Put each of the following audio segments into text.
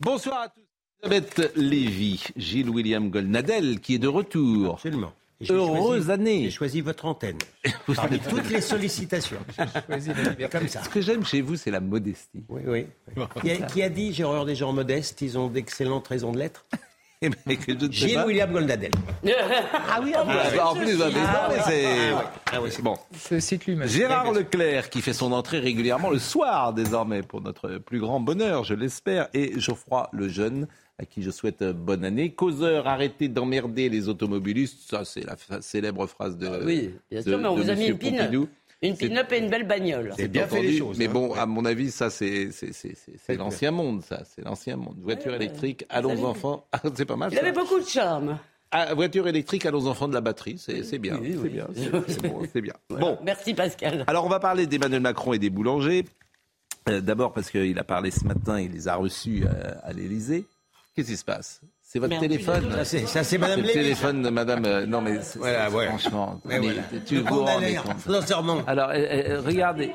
Bonsoir à tous. Elisabeth Lévy, Gilles William Goldnadel qui est de retour. Absolument. Heureuse choisi- année. J'ai choisi votre antenne. Parmi toutes les sollicitations. Comme ça. Ce que j'aime chez vous, c'est la modestie. Oui, oui. Qui a, qui a dit j'ai horreur des gens modestes, ils ont d'excellentes raisons de l'être Et ben, que je ne sais Gilles pas. William Goldadel. Ah oui, ah oui, en plus, ah, mais c'est. Ah oui, c'est Bon. C'est c'est lui, mais- Gérard Leclerc qui fait son entrée régulièrement le soir désormais pour notre plus grand bonheur, je l'espère, et Geoffroy le jeune à qui je souhaite euh, bonne année. Causeur, arrêtez d'emmerder les automobilistes, ça c'est la célèbre phrase de. Ah Oui, bien sûr, de- mais on vous a mis Monsieur une pin. Une pin-up et une belle bagnole. C'est bien fait les entendu, choses, Mais hein. bon, Ouais. à mon avis, ça c'est l'ancien monde, ça, c'est l'ancien monde. Voiture électrique, allons enfants, Ah, c'est pas mal. Il ça. avait beaucoup de charme. Ah, voiture électrique, allons enfants de la batterie, c'est bien, Oui, c'est oui. bien, c'est bon, c'est bien. Bon, Merci Pascal. alors on va parler d'Emmanuel Macron et des boulangers. Euh, D'abord parce qu'il a parlé ce matin, il les a reçus euh, à l'Élysée. Qu'est-ce qui se passe? C'est votre Merde, téléphone Ça, c'est, ça, c'est Madame le téléphone de Madame. euh, non mais c'est- Voilà, c'est- ouais. franchement, Ouais, mais voilà. tu Le vous rends compte. sincèrement. Alors, euh, euh, regardez.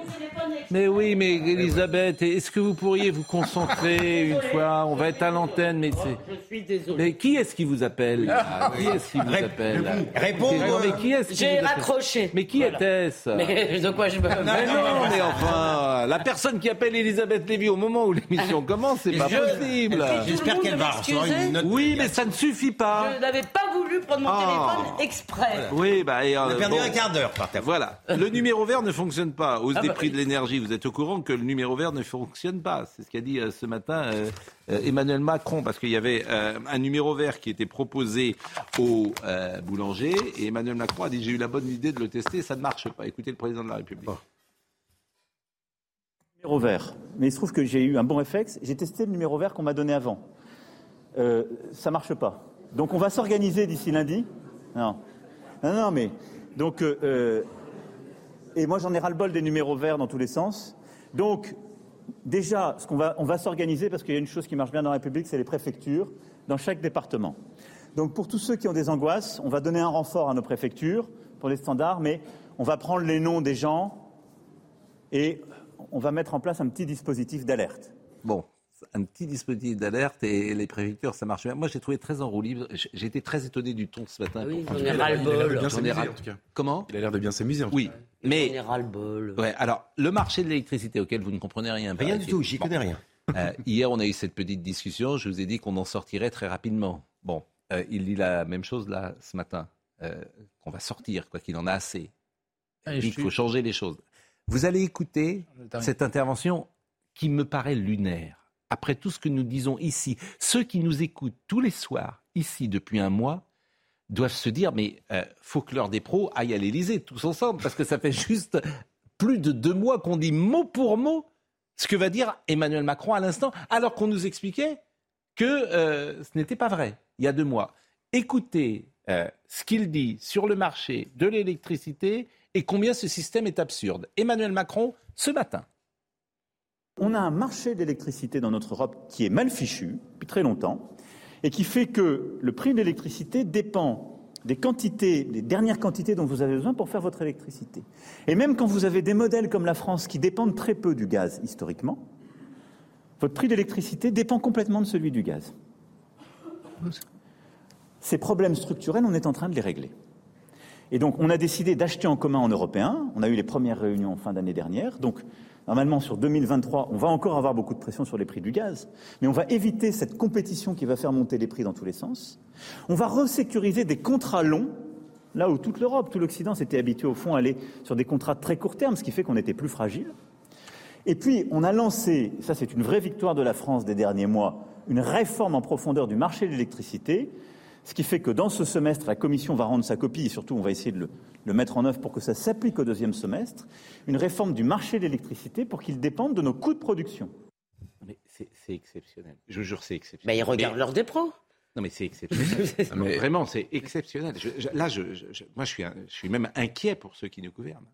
Mais oui, mais Elisabeth, est-ce que vous pourriez vous concentrer une fois? On va être à l'antenne, mais c'est. Je suis désolé. Mais qui est-ce qui vous appelle? Là Qui est-ce qui vous Rép- appelle? Réponds, Non, mais qui est-ce qui J'ai appelle? raccroché. Mais qui Voilà. était-ce? Mais de quoi je me. mais non, mais enfin, la personne qui appelle Elisabeth Lévy au moment où l'émission commence, c'est pas Je- possible. J'espère qu'elle va recevoir une note. Oui, mais ça ne suffit pas. Je n'avais pas voulu prendre mon Ah. téléphone exprès. Oui, bah, et, On euh, a perdu bon. un quart d'heure par ta. Voilà. Le numéro vert ne fonctionne pas. Hausse Ah des bah prix oui. de l'énergie. Vous êtes au courant que le numéro vert ne fonctionne pas. C'est ce qu'a dit euh, ce matin euh, euh, Emmanuel Macron, parce qu'il y avait euh, un numéro vert qui était proposé aux euh, boulangers. Et Emmanuel Macron a dit J'ai eu la bonne idée de le tester, ça ne marche pas. Écoutez le président de la République. numéro vert. Mais il se trouve que j'ai eu un bon réflexe. J'ai testé le numéro vert qu'on m'a donné avant. Euh, ça marche pas. Donc on va s'organiser d'ici lundi. Non, non, non, mais donc euh, euh, et moi j'en ai ras le bol des numéros verts dans tous les sens. Donc déjà, ce qu'on va, on va s'organiser parce qu'il y a une chose qui marche bien dans la République, c'est les préfectures dans chaque département. Donc pour tous ceux qui ont des angoisses, on va donner un renfort à nos préfectures pour les standards, mais on va prendre les noms des gens et on va mettre en place un petit dispositif d'alerte. Bon, un petit dispositif d'alerte et les préfectures, ça marche bien. Moi, j'ai trouvé très enroulé. J'ai été très étonné du ton ce matin. Oui, Pour- j'en ai ras-le-bol. en. Comment? Il a l'air de bien s'amuser. en tout Oui, cas. mais J'en ai ras-le-bol. Ouais, alors, le marché de l'électricité auquel vous ne comprenez rien. Rien du tout, j'y Bon. connais rien. Euh, hier, on a eu cette petite discussion. Je vous ai dit qu'on en sortirait très rapidement. Bon, euh, il dit la même chose là ce matin, euh, qu'on va sortir, quoi qu'il en a assez. Ah, Il dit qu'il faut suis- changer les choses. Vous allez écouter Le dernier. cette intervention qui me paraît lunaire. Après tout ce que nous disons ici, ceux qui nous écoutent tous les soirs, ici, depuis un mois, doivent se dire, mais euh, faut que l'heure des pros aille à l'Élysée, tous ensemble, parce que ça fait juste plus de deux mois qu'on dit mot pour mot ce que va dire Emmanuel Macron à l'instant, alors qu'on nous expliquait que euh, ce n'était pas vrai, il y a deux mois. Écoutez euh, ce qu'il dit sur le marché de l'électricité et combien ce système est absurde. Emmanuel Macron, ce matin. On a un marché d'électricité dans notre Europe qui est mal fichu depuis très longtemps et qui fait que le prix de l'électricité dépend des quantités, des dernières quantités dont vous avez besoin pour faire votre électricité. Et même quand vous avez des modèles comme la France qui dépendent très peu du gaz historiquement, votre prix d'électricité dépend complètement de celui du gaz. Ces problèmes structurels, on est en train de les régler. Et donc, on a décidé d'acheter en commun en européen. On a eu les premières réunions en fin d'année dernière. Donc, normalement, sur 2023, on va encore avoir beaucoup de pression sur les prix du gaz. Mais on va éviter cette compétition qui va faire monter les prix dans tous les sens. On va resécuriser des contrats longs. Là où toute l'Europe, tout l'Occident s'était habitué au fond à aller sur des contrats très court terme, ce qui fait qu'on était plus fragile. Et puis, on a lancé, ça c'est une vraie victoire de la France des derniers mois, une réforme en profondeur du marché de l'électricité, Ce qui fait que dans ce semestre, la Commission va rendre sa copie et surtout on va essayer de le, le mettre en œuvre pour que ça s'applique au deuxième semestre, une réforme du marché de l'électricité pour qu'il dépende de nos coûts de production. Mais c'est c'est exceptionnel. Je vous jure, c'est exceptionnel. ils regardent Mais- l'heure des pros. Non, mais c'est exceptionnel. Non, mais Vraiment, c'est exceptionnel. Je- je- là, je, je- je- moi, je suis, un- je suis même inquiet pour ceux qui nous gouvernent.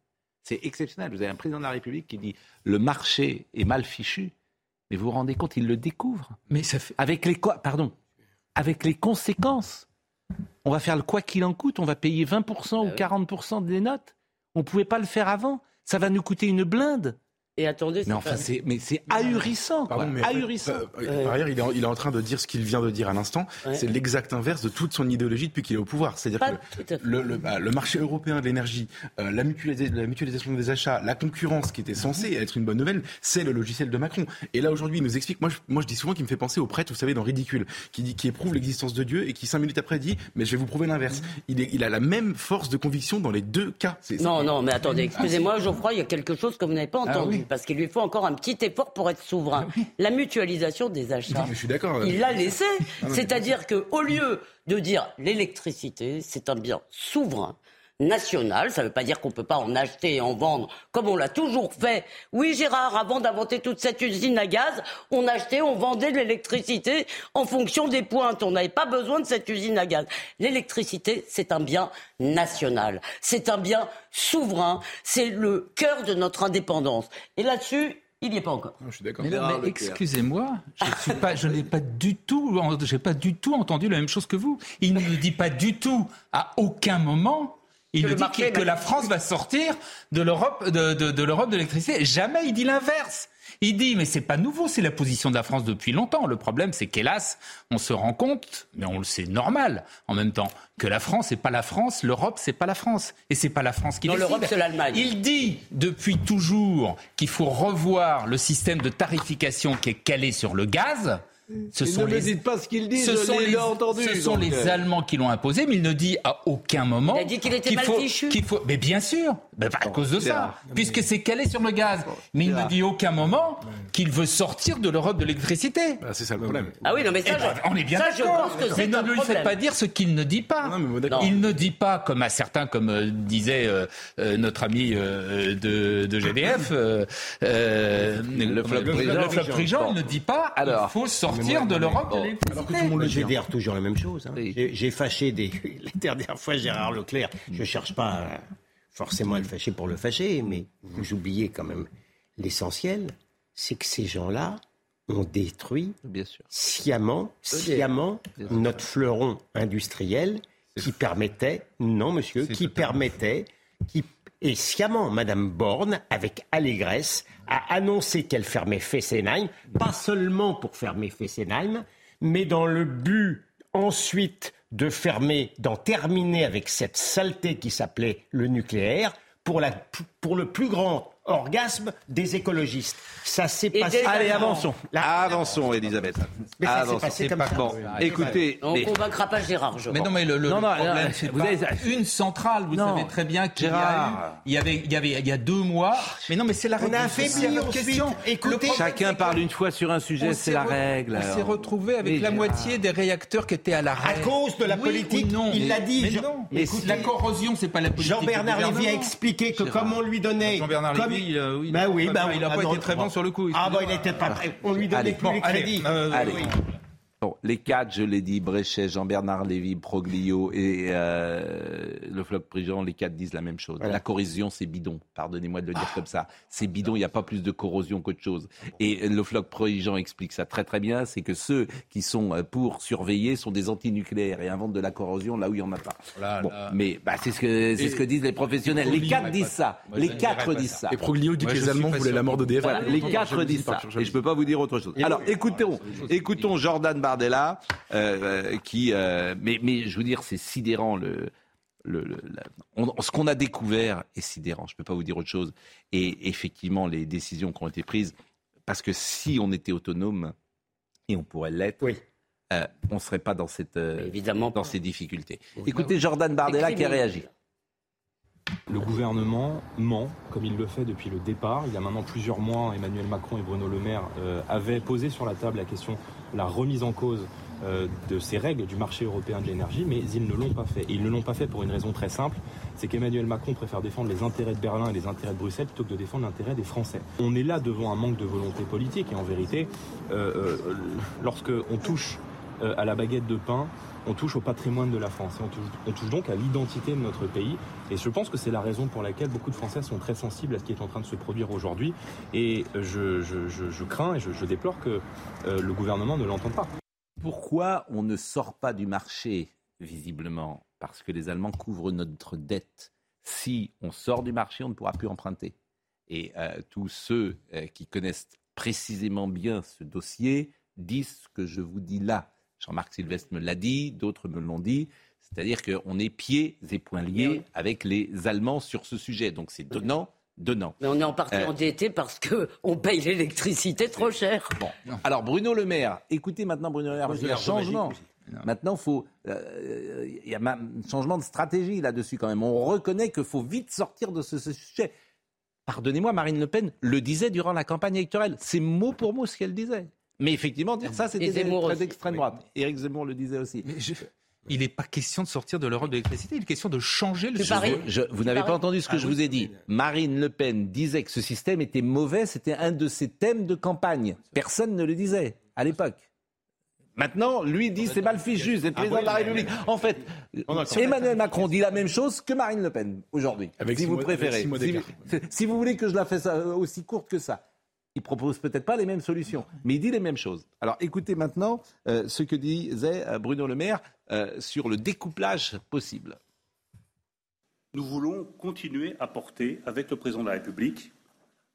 C'est exceptionnel. Vous avez un président de la République qui dit le marché est mal fichu. Mais vous vous rendez compte, il le découvre. Mais ça fait. Avec les quoi Pardon. Avec les conséquences. On va faire le quoi qu'il en coûte. On va payer 20% ou oui. 40% des notes. On ne pouvait pas le faire avant. Ça va nous coûter une blinde. Et attendez, Mais c'est enfin, c'est mais c'est ahurissant, quoi. Pardon, mais fait, ahurissant. euh, euh, par ailleurs, il est, en, il est en train de dire ce qu'il vient de dire à l'instant. Ouais. C'est l'exact inverse de toute son idéologie depuis qu'il est au pouvoir. C'est-à-dire que le, le- bah, le marché européen de l'énergie, euh, la, mutualisa- la mutualisation des achats, la concurrence qui était censée être une bonne nouvelle, c'est le logiciel de Macron. Et là aujourd'hui, il nous explique. Moi, je, moi, je dis souvent qu'il me fait penser au prêtre, vous savez, dans Ridicule, qui dit, qui éprouve l'existence de Dieu et qui cinq minutes après dit, mais je vais vous prouver l'inverse. Il, est- il a la même force de conviction dans les deux cas. Non, non, mais attendez, excusez-moi, Geoffroy, il y a quelque chose que vous n'avez pas entendu, parce qu'il lui faut encore un petit effort pour être souverain. La mutualisation des achats. Non, je suis d'accord. Il l'a laissé. C'est-à-dire qu'au lieu de dire l'électricité, c'est un bien souverain, national, ça ne veut pas dire qu'on ne peut pas en acheter et en vendre comme on l'a toujours fait. Oui, Gérard, avant d'inventer toute cette usine à gaz, on achetait, on vendait de l'électricité en fonction des pointes. On n'avait pas besoin de cette usine à gaz. L'électricité, c'est un bien national. C'est un bien souverain. C'est le cœur de notre indépendance. Et là-dessus, il n'y est pas encore. Non, je suis d'accord. Mais, excusez-moi, je suis pas, je n'ai pas du tout, j'ai pas du tout entendu la même chose que vous. Il ne dit pas du tout à aucun moment. Il Que dit que, la France va sortir de l'Europe de, de, de l'Europe de l'électricité. Jamais il dit l'inverse. Il dit, mais c'est pas nouveau, c'est la position de la France depuis longtemps. Le problème, c'est qu'hélas, on se rend compte, mais on le sait normal en même temps, que la France, c'est pas la France, l'Europe, c'est pas la France. Et c'est pas la France qui Non, l'Europe, c'est l'Allemagne. Il dit depuis toujours qu'il faut revoir le système de tarification qui est calé sur le gaz. Ce ne me dites pas ce qu'il dit, ce je sont l'ai les, entendu, ce sont donc, les euh. Allemands qui l'ont imposé, mais il ne dit à aucun moment. Il a dit qu'il était mal faut, fichu. qu'il faut, mais bien sûr, à cause de ça, puisque c'est calé sur le gaz. Mais il ne dit à aucun moment qu'il veut sortir de l'Europe de l'électricité. Bah, c'est ça le problème. Ah oui, non, mais Eh ça, ben, je, on est bien ça, je d'accord. pense que Mais ne lui problème. faites pas dire ce qu'il ne dit pas. Non, mais. Il ne dit pas, comme à certains, comme euh, disait euh, euh, notre ami euh, de, de GDF, le, flop le- Prigent. le il ne dit pas Alors. il faut sortir de l'Europe de l'électricité. Alors que tout le monde le GDR toujours la même chose. hein. Oui. J'ai- fâché des. La dernière fois, Gérard Leclerc, je cherche pas forcément à le fâcher pour le fâcher, mais vous oubliez quand même l'essentiel, c'est que ces gens-là ont détruit Bien sûr. sciemment, sciemment notre fleuron industriel qui permettait, non monsieur, qui permettait, qui, et sciemment, Madame Borne, avec allégresse, a annoncé qu'elle fermait Fessenheim, pas seulement pour fermer Fessenheim, mais dans le but ensuite de fermer, d'en terminer avec cette saleté qui s'appelait le nucléaire, pour, la, pour le plus grand orgasme des écologistes. Ça s'est passé. des- Allez, avançons. La- Avançons, Elisabeth. Mais ça s'est Avançons. passé comme ça. Bon, écoutez, On ne mais- convaincra pas Gérard, je Mais non, mais le, le- Non, le non, problème, non, c'est vous pas avez- une centrale. Vous Non, savez très bien qu'il y a eu, il y avait, il y avait, il y a deux mois. Mais non, mais c'est la On règle. a affaibli C'est la ensuite. question. Écoutez, chacun parle une fois sur un sujet, on c'est la règle. On s'est retrouvé avec la moitié des réacteurs qui étaient à l'arrêt. À cause de la politique, non il l'a dit. Mais Jean- non. La corrosion, c'est pas la politique. Jean-Bernard Lévy a expliqué que comme on lui donnait. Jean-Bernard comme- Lévy, il, euh, oui, Ben oui, il a ben pas- il a ah pas été très bon sur le coup. Ah bon, il excusez-moi. était pas. On lui donnait plus les allez, crédits. Bon, les quatre, je l'ai dit, Bréchet, Jean-Bernard Lévy, Proglio et euh, le Floc Prigent, les quatre disent la même chose. Voilà. La corrosion, c'est bidon. Pardonnez-moi de le dire comme ça. C'est bidon, il n'y a pas plus de corrosion qu'autre chose. Et le Floc Prigent explique ça très très bien, c'est que ceux qui sont euh, pour surveiller sont des antinucléaires et inventent de la corrosion là où il n'y en a pas. Là, Bon, là. mais bah, c'est ce que c'est ce que disent les professionnels. Les quatre disent ça. Moi, Les quatre disent ça. Et Proglio dit que les Allemands voulaient la mort d'EDF. Voilà, les quatre disent ça. Et je ne peux pas vous dire autre chose. Alors, écoutons, écoutons Jordan Bardella, euh, euh, qui, euh, mais, mais je veux dire, c'est sidérant le. le- le- la- on- ce qu'on a découvert est sidérant, je ne peux pas vous dire autre chose. Et effectivement, les décisions qui ont été prises, parce que si on était autonome, et on pourrait l'être, Oui. euh, on ne serait pas dans, cette, euh, évidemment dans pas. ces difficultés. Écoutez Jordan Bardella qui a réagi. Le gouvernement ment, comme il le fait depuis le départ. Il y a maintenant plusieurs mois, Emmanuel Macron et Bruno Le Maire euh, avaient posé sur la table la question de la remise en cause euh, de ces règles du marché européen de l'énergie, mais ils ne l'ont pas fait. Et ils ne l'ont pas fait pour une raison très simple, c'est qu'Emmanuel Macron préfère défendre les intérêts de Berlin et les intérêts de Bruxelles plutôt que de défendre l'intérêt des Français. On est là devant un manque de volonté politique et en vérité, euh, euh, lorsque on touche à la baguette de pain, on touche au patrimoine de la France. Et on, touche, on touche donc à l'identité de notre pays. Et je pense que c'est la raison pour laquelle beaucoup de Français sont très sensibles à ce qui est en train de se produire aujourd'hui. Et je, crains et je, je déplore que euh, le gouvernement ne l'entende pas. Pourquoi on ne sort pas du marché, visiblement? Parce que les Allemands couvrent notre dette. Si on sort du marché, on ne pourra plus emprunter. Et euh, tous ceux euh, qui connaissent précisément bien ce dossier disent ce que je vous dis là. Jean-Marc Sylvestre me l'a dit, d'autres me l'ont dit. C'est-à-dire qu'on est pieds et poings liés avec les Allemands sur ce sujet. Donc c'est donnant, donnant. Mais on est en partie Euh, endetté parce qu'on paye l'électricité trop cher. Bon, alors Bruno Le Maire, écoutez maintenant Bruno Le Maire, qu'il y a un changement. Maintenant, faut, euh, il y a un changement de stratégie là-dessus quand même. On reconnaît qu'il faut vite sortir de ce, ce sujet. Pardonnez-moi, Marine Le Pen le disait durant la campagne électorale. C'est mot pour mot ce qu'elle disait. Mais effectivement, dire ça, c'était d'extrême droite. Éric Zemmour le disait aussi. Mais je- Il n'est pas question de sortir de l'Europe de l'électricité, il est question de changer le. Je- vous n'avez pas entendu ce que Ah je oui. vous ai dit. Marine Le Pen disait que ce système était mauvais, c'était un de ses thèmes de campagne. Personne ne le disait à l'époque. Maintenant, lui dit c'est mal fichu, c'est le président de la République. En fait, Emmanuel Macron dit la même chose que Marine Le Pen aujourd'hui, Avec si vous préférez. si vous voulez que je la fasse euh, aussi courte que ça. Il propose peut-être pas les mêmes solutions, mais il dit les mêmes choses. Alors écoutez maintenant euh, ce que disait euh, Bruno Le Maire euh, sur le découplage possible. Nous voulons continuer à porter avec le président de la République,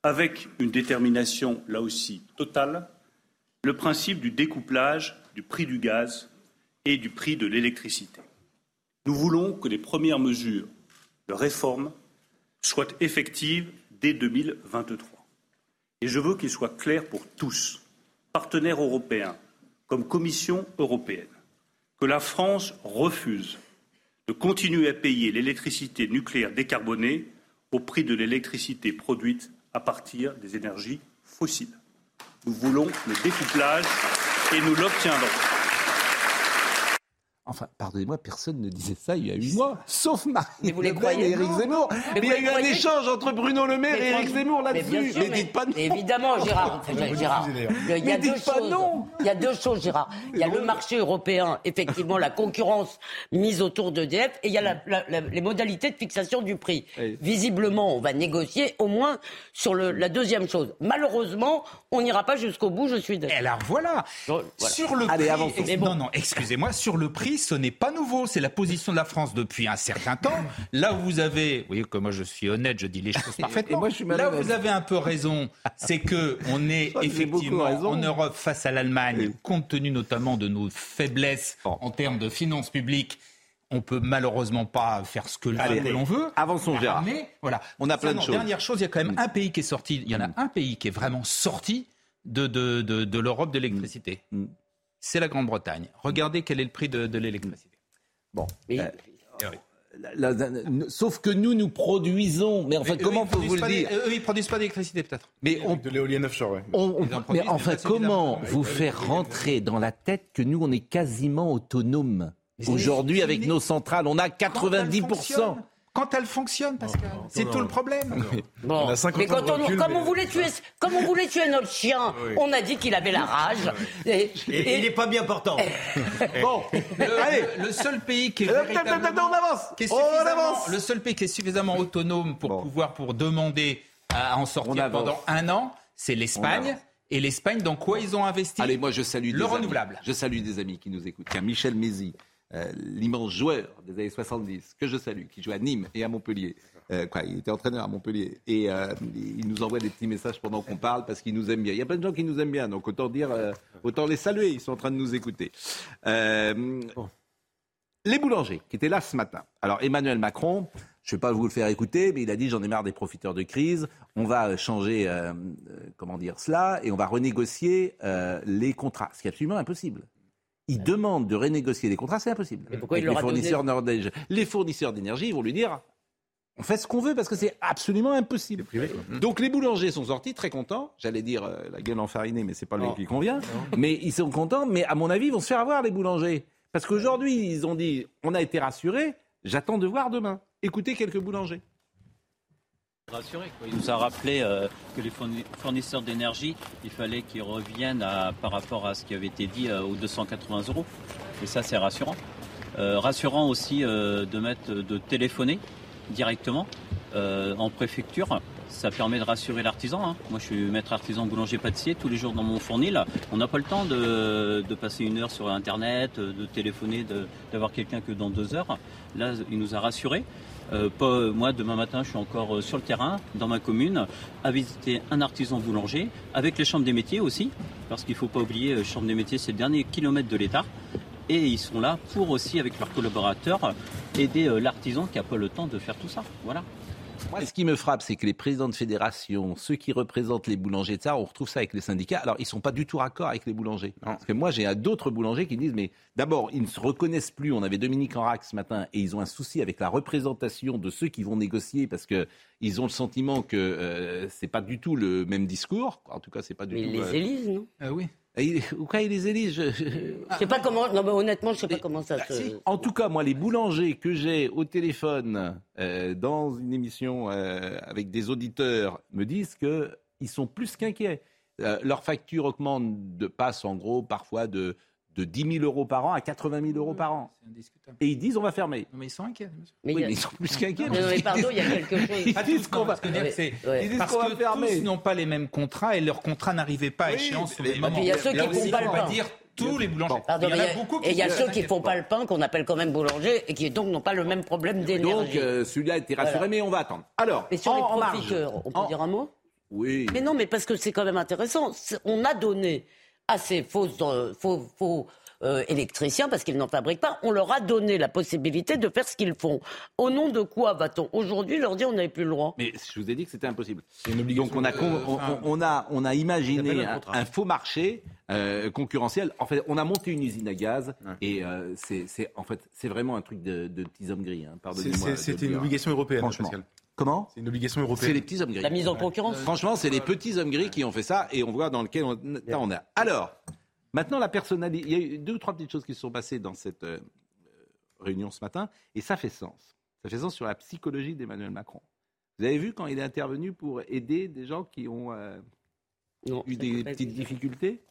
avec une détermination là aussi totale, le principe du découplage du prix du gaz et du prix de l'électricité. Nous voulons que les premières mesures de réforme soient effectives dès 2023. Et je veux qu'il soit clair pour tous, partenaires européens comme Commission européenne, que la France refuse de continuer à payer l'électricité nucléaire décarbonée au prix de l'électricité produite à partir des énergies fossiles. Nous voulons le découplage et nous l'obtiendrons. Enfin, pardonnez-moi, personne ne disait ça il y a huit mois, sauf Marine Mais vous les Le Pen croyez et Éric. Zemmour. Mais il y a les eu un croyez échange entre Bruno Le Maire et Éric Zemmour là-dessus. Mais, dites pas non. mais Évidemment, Gérard. enfin, Gérard, il y a, deux dites pas choses. non. Il y a deux choses, Gérard. Il y a le marché européen, effectivement, la concurrence mise autour d'EDF, et il y a la- la- la- les modalités de fixation du prix. Visiblement, on va négocier au moins sur le- la deuxième chose. Malheureusement, on n'ira pas jusqu'au bout, je suis Et d'accord. alors voilà, Voilà. sur le Allez, prix, non, non, excusez-moi, sur le prix, ce n'est pas nouveau. C'est la position de la France depuis un certain temps. Là où vous avez, vous voyez que moi je suis honnête, je dis les choses parfaitement. moi, Là où vous avez un peu raison, c'est que on est beaucoup effectivement en Europe face à l'Allemagne, compte tenu notamment de nos faiblesses en termes de finances publiques. On peut malheureusement pas faire ce que, l'on veut. avançons, Gérard. Mais voilà. On a plein de choses. Mm. Dernière chose, il y a quand même un pays qui est sorti. Il y en a un pays qui est vraiment sorti de, de, de, de l'Europe de l'électricité. Mm. C'est la Grande-Bretagne. Regardez quel est le prix de, de l'électricité. Bon. Mais- Euh, la- la- la- sauf que nous, nous produisons. Mais enfin, Mais eux, comment ils peut vous produisent le pas dire Eux, ils produisent pas d'électricité, peut-être. Mais on, De l'éolienne offshore, on- on- en mais enfin, mais comment vous faire rentrer dans la tête que nous, on est quasiment autonome Mais Aujourd'hui, avec nos centrales, on a Quand elle 90%. Quand elle fonctionne, Pascal. C'est tout le problème. Bon. On a 50 mais quand on, recul, comme, mais- on voulait tuer, comme on voulait tuer notre chien, on a dit qu'il avait la rage. Et, Et, il n'est pas bien portant. Bon, Le, allez, le- seul pays qui est Attends, attends, véritablement- attends, on avance. qui est On suffisamment- avance. le seul pays qui est suffisamment autonome pour Bon. pouvoir pour demander à en sortir pendant un an, c'est l'Espagne. Et l'Espagne, dans quoi ils ont investi Allez, moi je salue Le des amis. renouvelable. Je salue des amis qui nous écoutent. Tiens, Michel Mézy, euh, l'immense joueur des années 70, que je salue, qui joue à Nîmes et à Montpellier. Euh, quoi, il était entraîneur à Montpellier. Et euh, il nous envoie des petits messages pendant qu'on parle parce qu'il nous aime bien. Il y a plein de gens qui nous aiment bien, donc autant dire, autant les saluer. Ils sont en train de nous écouter. Les boulangers qui étaient là ce matin. Alors Emmanuel Macron, je ne vais pas vous le faire écouter, mais il a dit j'en ai marre des profiteurs de crise. On va changer, euh, comment dire cela, et on va renégocier euh, les contrats, ce qui est absolument impossible. Il demande de renégocier les contrats, c'est impossible. Mais pourquoi il Avec leur les donné- fournisseurs. Les fournisseurs d'énergie, ils vont lui dire on fait ce qu'on veut parce que c'est absolument impossible. Donc les boulangers sont sortis très contents. J'allais dire euh, la gueule enfarinée, mais c'est pas le mot qui convient. Mais ils sont contents. Mais à mon avis, ils vont se faire avoir les boulangers parce qu'aujourd'hui ils ont dit on a été rassurés. J'attends de voir demain. Écoutez quelques boulangers. Il nous a rappelé euh, que les fourni- fournisseurs d'énergie, il fallait qu'ils reviennent par rapport à ce qui avait été dit euh, aux 280 euros. Et ça, c'est rassurant. Euh, rassurant aussi de mettre de téléphoner directement en préfecture. Ça permet de rassurer l'artisan. hein. Moi, je suis maître artisan boulanger pâtissier tous les jours dans mon fournil. On n'a pas le temps de, de passer une heure sur Internet, de téléphoner, d'avoir quelqu'un que dans deux heures. Là, il nous a rassurés. Euh, pas- moi, demain matin, je suis encore euh, sur le terrain, dans ma commune, à visiter un artisan boulanger, avec les chambres des métiers aussi, parce qu'il ne faut pas oublier, euh, Chambre des métiers, c'est le dernier kilomètre de l'État. Et ils sont là pour aussi, avec leurs collaborateurs, aider euh, l'artisan qui n'a pas le temps de faire tout ça. Voilà. Moi, ce qui me frappe, c'est que les présidents de fédération, ceux qui représentent les boulangers, ça, on retrouve ça avec les syndicats. Alors, ils sont pas du tout raccord avec les boulangers. Parce que moi, j'ai euh, d'autres boulangers qui disent, mais d'abord, ils ne se reconnaissent plus. On avait Dominique Enrac ce matin, et ils ont un souci avec la représentation de ceux qui vont négocier, parce que ils ont le sentiment que euh, c'est pas du tout le même discours. En tout cas, c'est pas du Mais tout. ils les euh, élisent, non? Oui. Ou quoi, ils les élisent je- je- sais pas comment. Non, mais honnêtement, je sais pas comment ça Bah, se. si. En tout cas, moi, les boulangers que j'ai au téléphone euh, dans une émission euh, avec des auditeurs me disent que ils sont plus qu'inquiets. Euh, leur facture augmente de passe en gros parfois de de 10 000 euros par an à 80 000 euros par an. C'est indiscutable. Et ils disent on va fermer. Non, mais ils sont inquiets. monsieur. Mais oui, a- mais ils sont plus qu'inquiets. Non, mais pardon, il y a quelque chose. Ils disent qu'on va. Disent Parce qu'on va que fermer. tous n'ont pas les mêmes contrats et leurs contrats n'arrivaient pas à Oui, échéance au mais- il y a ceux qui font pas le pain. dire tous les boulangers. Pardon, il y en a beaucoup qui et il y a ne ceux qui s'inquiètent font pas. le pain, qu'on appelle quand même boulanger, et qui donc n'ont pas le même problème d'énergie. Donc euh, celui-là a été rassuré, Voilà. mais on va attendre. Alors, Mais sur en- les en marge. profiteurs, on peut En- dire un mot? Oui. Mais non, mais parce que c'est quand même intéressant. On a donné à ces faux, euh, faux, faux euh, électriciens, parce qu'ils n'en fabriquent pas, on leur a donné la possibilité de faire ce qu'ils font. Au nom de quoi va-t-on aujourd'hui leur dire on n'avait plus le droit Mais je vous ai dit que c'était impossible. une obligation Donc on a, con- on, a, on a ça imaginé un faux marché euh, concurrentiel. En fait, on a monté une usine à gaz et euh, c'est, en fait, c'est vraiment un truc de, de petits hommes gris. hein, C'était une obligation européenne, Franchement. Pascal. Comment C'est une obligation C'est européenne. les petits hommes gris. La mise en concurrence Franchement, c'est les petits hommes gris qui ont fait ça et on voit dans lequel on, on est. Alors, maintenant, la personnalité. Il y a eu deux ou trois petites choses qui se sont passées dans cette euh, réunion ce matin et ça fait sens. Ça fait sens sur la psychologie d'Emmanuel Macron. Vous avez vu quand il est intervenu pour aider des gens qui ont euh, Non, eu des petites difficultés?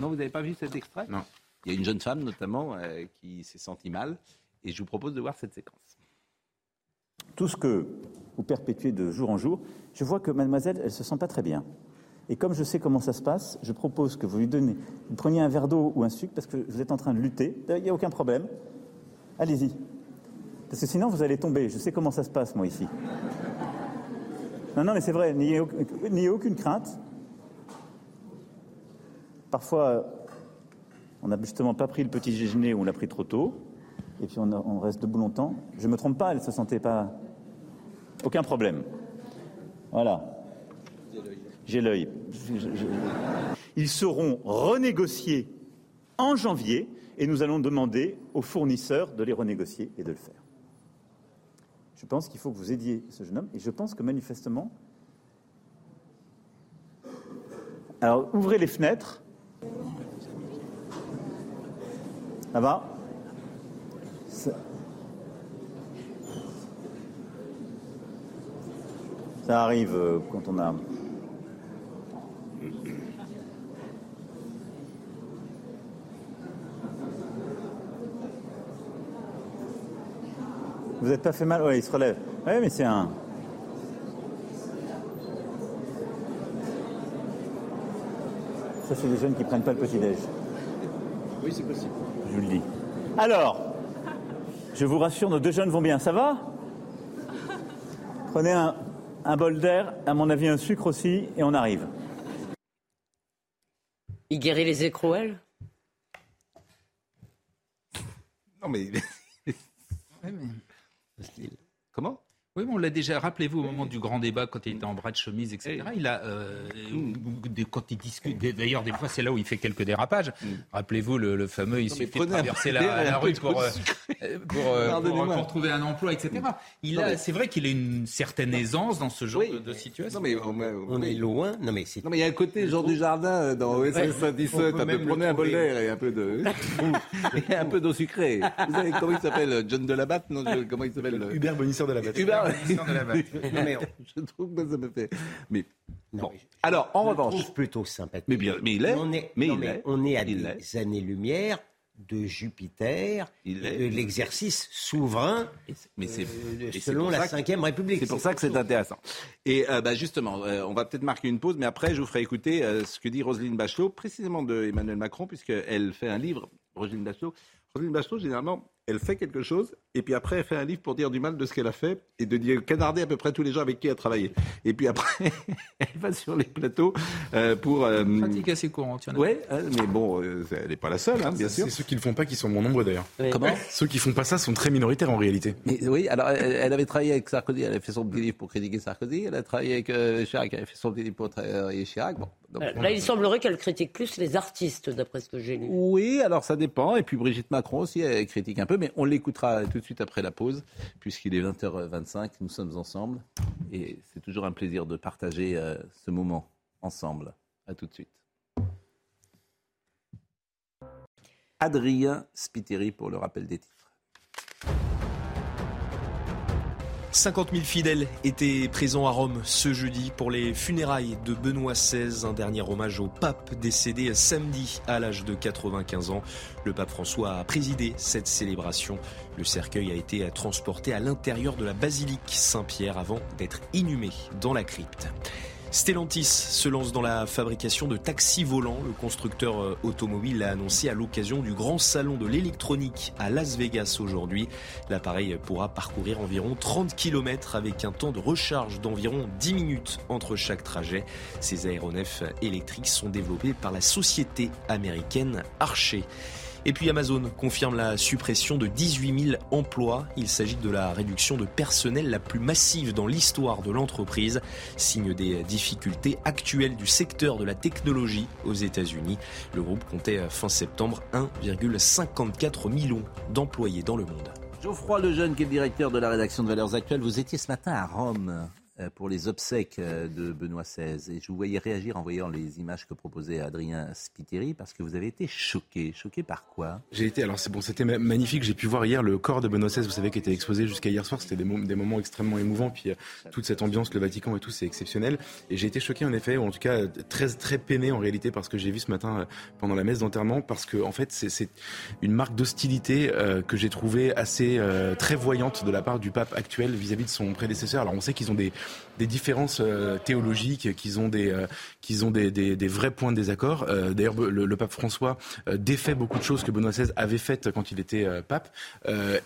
Non, vous n'avez pas vu cet extrait? Non. Il y a une jeune femme notamment euh, qui s'est sentie mal et je vous propose de voir cette séquence. Tout ce que vous perpétuez de jour en jour, je vois que mademoiselle, elle se sent pas très bien. Et comme je sais comment ça se passe, je propose que vous lui donnez, vous preniez un verre d'eau ou un sucre parce que vous êtes en train de lutter. Il n'y a aucun problème. Allez-y. Parce que sinon, vous allez tomber. Je sais comment ça se passe, moi, ici. Non, non, mais c'est vrai. N'ayez au- n'ayez aucune crainte. Parfois, on n'a justement pas pris le petit déjeuner ou on l'a pris trop tôt. Et puis on, reste debout longtemps. Je me trompe pas, elle se sentait pas. Aucun problème. Voilà. J'ai l'œil. Ils seront renégociés en janvier et nous allons demander aux fournisseurs de les renégocier et de le faire. Je pense qu'il faut que vous aidiez ce jeune homme et je pense que manifestement. Alors ouvrez les fenêtres. Là-bas. Ça arrive euh, quand on a. Vous n'êtes pas fait mal? Oui, il se relève. Oui, mais c'est un. Ça, c'est des jeunes qui prennent pas le petit-déj. Oui, c'est possible. Je vous le dis. Alors, je vous rassure, nos deux jeunes vont bien. Ça va? Prenez un, un bol d'air, à mon avis un sucre aussi, et on arrive. Il guérit les écrouelles? Non mais Ouais, mais- Oui, on l'a déjà. Rappelez-vous au moment du grand débat, quand il était en bras de chemise, etc. Il a, euh, des- quand il discute, d'ailleurs, des fois, c'est là où il fait quelques dérapages. Rappelez-vous le, le fameux, il Non, suffit de traverser la, la rue de pour, euh, euh, pour, euh, pour, Pardonnez-moi. pour trouver un emploi, etc. Il Non, a, mais- c'est vrai qu'il a une certaine aisance dans ce genre de, de situation. Non, mais on, On est loin. Non, mais. Non, il y a un côté Jean du Jardin dans OSS Ouais. 117. On peut Un peu prenez un bol d'air et un peu de. et un peu d'eau sucrée. Vous savez comment il s'appelle John Delabatte? Non, je- comment il s'appelle Hubert Bonisseur de la. Hubert De la. Non, mais- Je trouve que ça me fait. Mais Non, bon. mais je- Alors, en revanche. plutôt sympathique. Mais bien, mais il est. on est, mais non, il mais est. on est à Il des années-lumière de Jupiter, Il et est. de l'exercice souverain Mais euh, selon la Ve République. C'est pour ça que c'est intéressant. Et euh, bah, justement, euh, on va peut-être marquer une pause, mais après, je vous ferai écouter euh, ce que dit Roselyne Bachelot, précisément de Emmanuel Macron, puisqu'elle fait un livre, Roselyne Bachelot. Roselyne Bachelot, généralement, elle fait quelque chose, et puis après, elle fait un livre pour dire du mal de ce qu'elle a fait, et de dire canarder à peu près tous les gens avec qui elle a travaillé. Et puis après, elle va sur les plateaux euh, pour... euh, Pratique assez courante. il y en a. Ouais, hein, mais bon, euh, elle n'est pas la seule, hein, bien sûr. C'est ceux qui le font pas qui sont mon nombre d'ailleurs. Comment? Ceux qui font pas ça sont très minoritaires en réalité. Mais oui, alors elle, elle avait travaillé avec Sarkozy, elle a fait son petit livre pour critiquer Sarkozy, elle a travaillé avec euh, Chirac, elle a fait son petit livre pour travailler Chirac. Bon, donc, Euh, Là, il semblerait qu'elle critique plus les artistes, d'après ce que j'ai lu. Oui, alors ça dépend. Et puis Brigitte Macron aussi, elle critique un peu, mais on l'écoutera tout de suite après la pause, puisqu'il est 20h25, nous sommes ensemble. Et c'est toujours un plaisir de partager euh, ce moment ensemble. À tout de suite. Adrien Spiteri pour le rappel des titres. 50 000 fidèles étaient présents à Rome ce jeudi pour les funérailles de Benoît XVI, un dernier hommage au pape décédé samedi à l'âge de 95 ans. Le pape François a présidé cette célébration. Le cercueil a été transporté à l'intérieur de la basilique Saint-Pierre avant d'être inhumé dans la crypte. Stellantis se lance dans la fabrication de taxis volants. Le constructeur euh, automobile l'a annoncé à l'occasion du grand salon de l'électronique à Las Vegas aujourd'hui. L'appareil pourra parcourir environ 30 km avec un temps de recharge d'environ 10 minutes entre chaque trajet. Ces aéronefs électriques sont développés par la société américaine Archer. Et puis Amazon confirme la suppression de 18 000 emplois. Il s'agit de la réduction de personnel la plus massive dans l'histoire de l'entreprise, signe des difficultés actuelles du secteur de la technologie aux États-Unis. Le groupe comptait fin septembre 1,54 million d'employés dans le monde. Geoffroy Lejeune, qui est directeur de la rédaction de Valeurs Actuelles, vous étiez ce matin à Rome pour les obsèques euh, de Benoît XVI et je vous voyais réagir en voyant les images que proposait Adrien Spiteri parce que vous avez été choqué. Choqué par quoi? J'ai été, alors c'est bon, c'était ma- magnifique. J'ai pu voir hier le corps de Benoît XVI, vous savez, qui était exposé jusqu'à hier soir. C'était des, mo- des moments extrêmement émouvants. Puis euh, toute cette ambiance, le Vatican et tout, c'est exceptionnel. Et j'ai été choqué en effet, ou en tout cas euh, très très peiné en réalité par ce que j'ai vu ce matin euh, pendant la messe d'enterrement, parce que en fait c'est- une marque d'hostilité euh, que j'ai trouvée assez euh, très voyante de la part du pape actuel vis-à-vis de son prédécesseur. Alors on sait qu'ils ont des des différences euh, théologiques, qu'ils ont des euh, qu'ils ont des, des, vrais points de désaccord. Euh, D'ailleurs, le, pape François défait beaucoup de choses que Benoît XVI avait faites quand il était pape.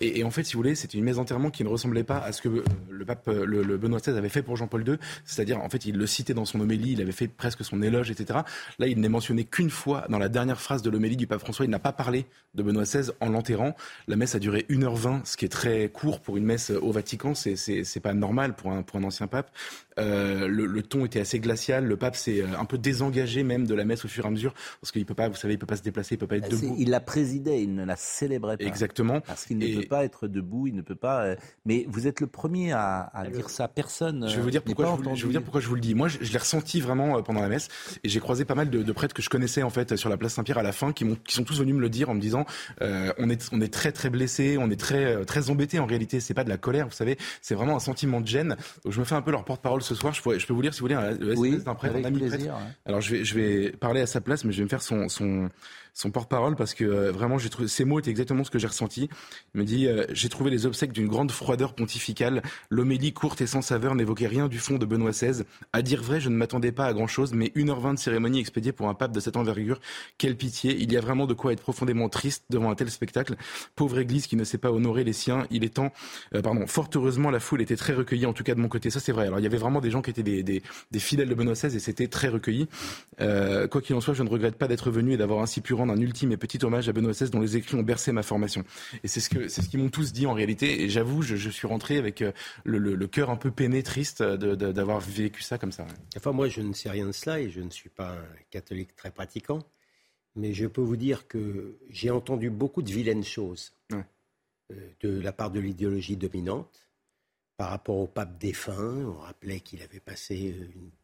Et, en fait, si vous voulez, c'était une messe d'enterrement qui ne ressemblait pas à ce que le pape, le, Benoît XVI avait fait pour Jean-Paul II. C'est-à-dire, en fait, il le citait dans son homélie, il avait fait presque son éloge, etc. Là, il n'est mentionné qu'une fois dans la dernière phrase de l'homélie du pape François. Il n'a pas parlé de Benoît XVI en l'enterrant. La messe a duré 1h20, ce qui est très court pour une messe au Vatican. C'est pas normal pour un pour un ancien pape. Euh, le, le ton était assez glacial. Le pape s'est euh, un peu désengagé même de la messe au fur et à mesure parce qu'il peut pas, vous savez, il peut pas se déplacer, il peut pas être Ah, debout. Il la présidait, il ne la célébrait pas. Exactement. Parce qu'il ne Et- peut pas être debout, il ne peut pas. euh, Mais vous êtes le premier à, à dire ça. Personne. Je vais vous dire pourquoi je vous, je vais vous dire pourquoi je vous le dis. Moi, je, je l'ai ressenti vraiment pendant la messe, et j'ai croisé pas mal de, de prêtres que je connaissais en fait sur la place Saint-Pierre à la fin, qui, m'ont- qui sont tous venus me le dire en me disant, euh, on est, on est très très blessé, on est très très embêté en réalité. C'est pas de la colère, vous savez, c'est vraiment un sentiment de gêne. Donc, je me fais un peu leur porte-parole ce soir. Je, pourrais- je peux vous lire si vous voulez un, le SMS Oui, d'un prêtre, un ami plaisir, prêtre. ouais. Alors je vais, je vais parler à sa place, mais je vais me faire son, son, son porte-parole parce que euh, vraiment, j'ai trouvé ces mots étaient exactement ce que j'ai ressenti. Il me dit euh, J'ai trouvé les obsèques d'une grande froideur pontificale. L'homélie courte et sans saveur n'évoquait rien du fond de Benoît XVI. À dire vrai, je ne m'attendais pas à grand-chose, mais 1h20 de cérémonie expédiée pour un pape de cette envergure, quelle pitié. Il y a vraiment de quoi être profondément triste devant un tel spectacle. Pauvre Église qui ne sait pas honorer les siens. Il est temps, euh, pardon, fort heureusement, la foule était très recueillie, en tout cas de mon côté. Ça, c'est vrai. Alors il y avait vraiment des gens qui étaient des, des, des fidèles de Benoît XVI et c'était très recueilli. Euh, quoi qu'il en soit, je ne regrette pas d'être venu et d'avoir ainsi pu rendre un ultime et petit hommage à Benoît XVI dont les écrits ont bercé ma formation. Et c'est ce que c'est ce qu'ils m'ont tous dit en réalité. Et j'avoue, je, je, suis rentré avec euh, le, le, le cœur un peu peiné, triste d'avoir vécu ça comme ça. Enfin, moi, je ne sais rien de cela et je ne suis pas un catholique très pratiquant. Mais je peux vous dire que j'ai entendu beaucoup de vilaines choses ouais. euh, de la part de l'idéologie dominante par rapport au pape défunt. On rappelait qu'il avait passé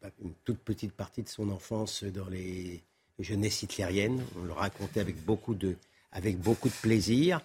une, une, toute petite partie de son enfance dans les jeunesses hitlériennes. On le racontait avec beaucoup de, avec beaucoup de plaisir.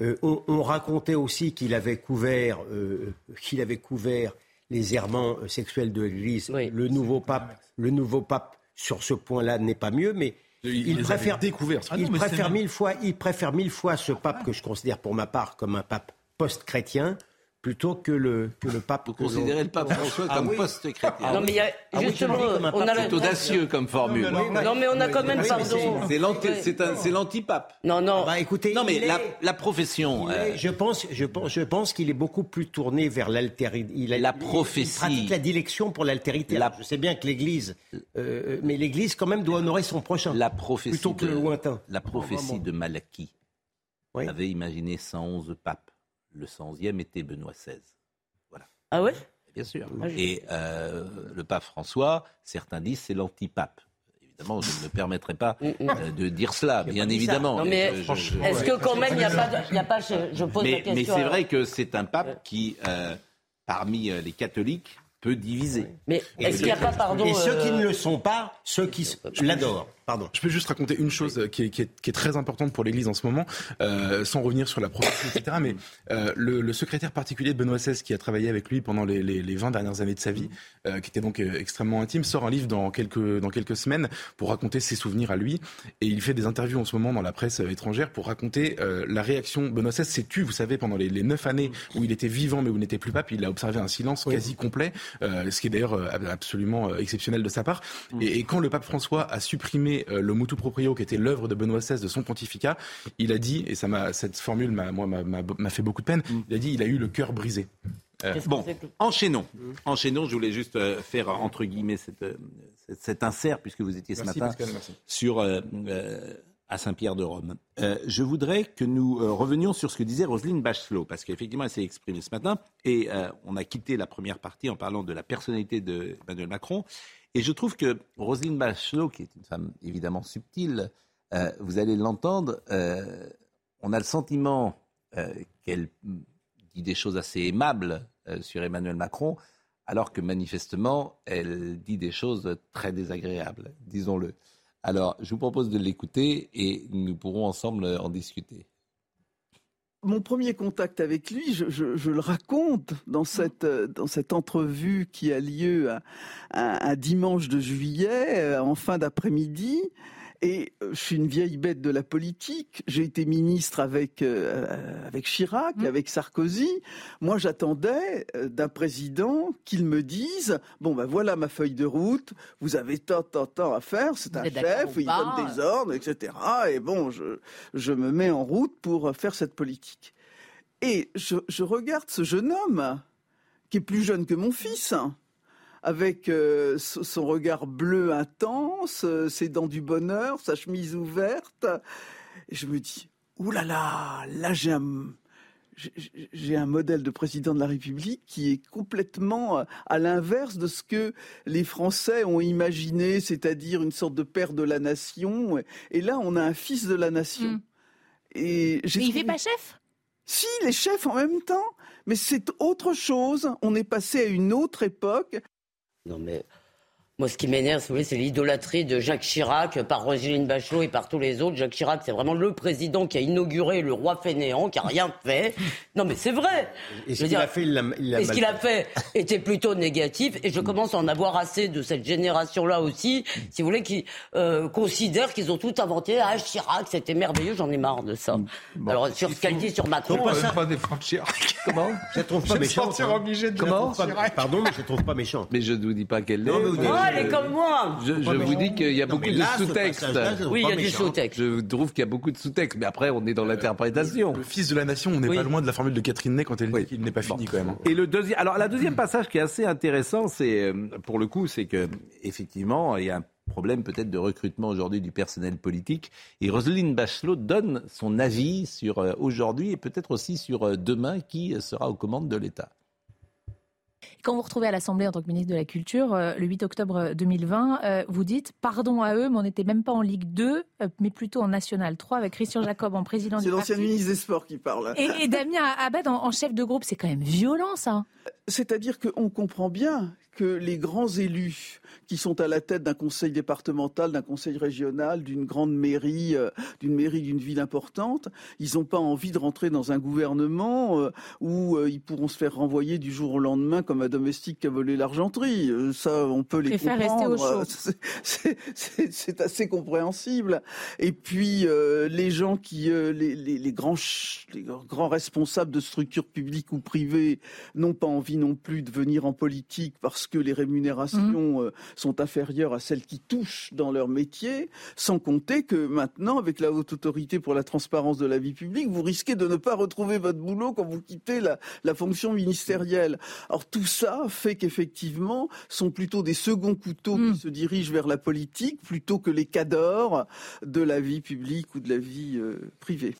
Euh, on, on, racontait aussi qu'il avait couvert, euh, qu'il avait couvert les errements sexuels de l'Église. Oui. Le nouveau pape, le nouveau pape, sur ce point-là, n'est pas mieux, mais il, il préfère découvert. Ah non, il préfère mille fois, il préfère mille fois ce pape que je considère pour ma part comme un pape post-chrétien plutôt que le, que le pape. Vous considérez le pape François ah, comme oui. post-chrétien ah, Non, mais il y a, justement, ah, oui, on a C'est audacieux comme formule. Non, mais, non, mais on a quand même, pardon. C'est l'antipape. Non, non. Bah, écoutez, non, mais est, la, la, profession. Est, je pense, je pense, je pense qu'il est beaucoup plus tourné vers l'altérité. La prophétie. Il pratique la dilection pour l'altérité. La... Je sais bien que l'Église, euh, mais l'Église quand même doit honorer son prochain. La prophétie. Plutôt que de, le lointain. La prophétie de Malachie oui. avait imaginé 111 papes. Le 111e était Benoît XVI. Ah ouais? Bien sûr. Et euh, le pape François, certains disent c'est l'antipape. Évidemment, je ne me permettrai pas euh, de dire cela, bien évidemment. Non, mais est-ce que quand même il n'y a, a, pas, je, je pose mais, la question. Mais c'est vrai que c'est un pape qui, euh, parmi les catholiques, peut diviser. Mais est-ce qu'il n'y a pas, pardon... Et ceux qui ne le sont pas, ceux qui l'adorent. Pardon. Je peux juste raconter une chose qui est, qui est, qui est très importante pour l'Église en ce moment, euh, sans revenir sur la prophétie, etc. Mais euh, le, le, secrétaire particulier de Benoît XVI, qui a travaillé avec lui pendant les, les, les 20 dernières années de sa vie, euh, qui était donc extrêmement intime, sort un livre dans quelques, dans quelques semaines pour raconter ses souvenirs à lui. Et il fait des interviews en ce moment dans la presse étrangère pour raconter la réaction. Benoît XVI s'est tu, vous savez, pendant les, les 9 années où il était vivant mais où il n'était plus pape, il a observé un silence oui. quasi complet, ce qui est d'ailleurs absolument exceptionnel de sa part. Et, et quand le pape François a supprimé le Mutu Proprio, qui était l'œuvre de Benoît XVI de son pontificat, il a dit, et ça m'a, cette formule m'a, moi, m'a fait beaucoup de peine, mm. il a dit, il a eu le cœur brisé. Euh, bon, enchaînons. Mmh. Enchaînons. Je voulais juste euh, faire entre guillemets cette, euh, cet, insert puisque vous étiez ce merci, matin Pascal, sur euh, à Saint-Pierre de Rome. je voudrais que nous revenions sur ce que disait Roselyne Bachelot parce qu'effectivement elle s'est exprimée ce matin et on a quitté la première partie en parlant de la personnalité d'Emmanuel Macron et je trouve que Roselyne Bachelot, qui est une femme évidemment subtile, euh, vous allez l'entendre, euh, on a le sentiment euh, qu'elle dit des choses assez aimables sur Emmanuel Macron, alors que manifestement, elle dit des choses très désagréables, disons-le. Alors, je vous propose de l'écouter et nous pourrons ensemble en discuter mon premier contact avec lui, je, je, je, le raconte dans cette, dans cette entrevue qui a lieu un, un, un dimanche de juillet, en fin d'après-midi. Et je suis une vieille bête de la politique. J'ai été ministre avec euh, avec Chirac, mmh. avec Sarkozy. Moi, j'attendais d'un président qu'il me dise bon ben voilà ma feuille de route. Vous avez tant tant tant à faire. C'est un chef, il donne des ordres, etc. Et bon, je je me mets en route pour faire cette politique. Et je, je regarde ce jeune homme qui est plus jeune que mon fils avec euh, son regard bleu intense, euh, ses dents du bonheur, sa chemise ouverte. Et je me dis, oulala, là là, là j'ai un, j'ai un modèle de président de la République qui est complètement euh, à l'inverse de ce que les Français ont imaginé, c'est-à-dire une sorte de père de la nation. Et là, on a un fils de la nation. Mm. Et, et il trouvé... fait pas chef? Si, les chefs en même temps. Mais c'est autre chose. On est passé à une autre époque. Non mais moi, ce qui m'énerve, si c'est l'idolâtrie de Jacques Chirac par Roselyne Bachelot et par tous les autres. Jacques Chirac, c'est vraiment le président qui a inauguré le roi fainéant, qui a rien fait. Non, mais c'est vrai. Et ce qu'il a fait, il l'a, il Et ce qu'il a fait était plutôt négatif. Et je commence à en avoir assez de cette génération-là aussi, si vous voulez, qui euh, considèrent qu'ils ont tout inventé. Ah, Chirac, c'était merveilleux. J'en ai marre de ça. Bon, Alors, sur ce qu'elle dit sur Macron. Pas, ça. pas défendre Chirac? Comment? Je la trouve pas méchante. obligé de Comment Pardon, mais je la trouve pas méchante. Mais je ne vous dis pas qu'elle l'est. Elle est comme moi. Je, je vous dis qu'il y a beaucoup de sous-textes. Oui, il y a du sous-texte. Je trouve qu'il y a beaucoup de sous-textes, mais après, on est dans l'interprétation. Le fils de la nation, on n'est Oui. pas loin de la formule de Catherine Ney quand elle dit qu'il n'est pas fini quand même. Et le deuxième, alors la deuxième passage qui est assez intéressant, c'est euh, pour le coup, c'est que effectivement, il y a un problème peut-être de recrutement aujourd'hui du personnel politique. Et Roselyne Bachelot donne son avis sur euh, aujourd'hui et peut-être aussi sur euh, demain qui sera aux commandes de l'État. Quand vous vous retrouvez à l'Assemblée en tant que ministre de la Culture, euh, le 8 octobre 2020, euh, vous dites pardon à eux, mais on n'était même pas en Ligue 2, euh, mais plutôt en National 3 avec Christian Jacob en président C'est du l'ancien parti. ministre des Sports qui parle. Et, et Damien Abad en, en chef de groupe, c'est quand même violent ça. C'est-à-dire qu'on comprend bien que les grands élus qui sont à la tête d'un conseil départemental, d'un conseil régional, d'une grande mairie, euh, d'une mairie d'une ville importante, ils n'ont pas envie de rentrer dans un gouvernement euh, où euh, ils pourront se faire renvoyer du jour au lendemain comme un domestique qui a volé l'argenterie. Ça, on peut les comprendre. C'est- assez compréhensible. Et puis les gens qui, les, les- les grands, les grands responsables de structures publiques ou privées n'ont pas envie non plus de venir en politique parce que les rémunérations euh, sont inférieures à celles qui touchent dans leur métier. Sans compter que maintenant, avec la haute autorité pour la transparence de la vie publique, vous risquez de ne pas retrouver votre boulot quand vous quittez la, la fonction ministérielle. Alors tout ça fait qu'effectivement, sont plutôt des seconds couteaux qui se dirigent vers la politique plutôt que les cadors de la vie publique ou de la vie euh, privée.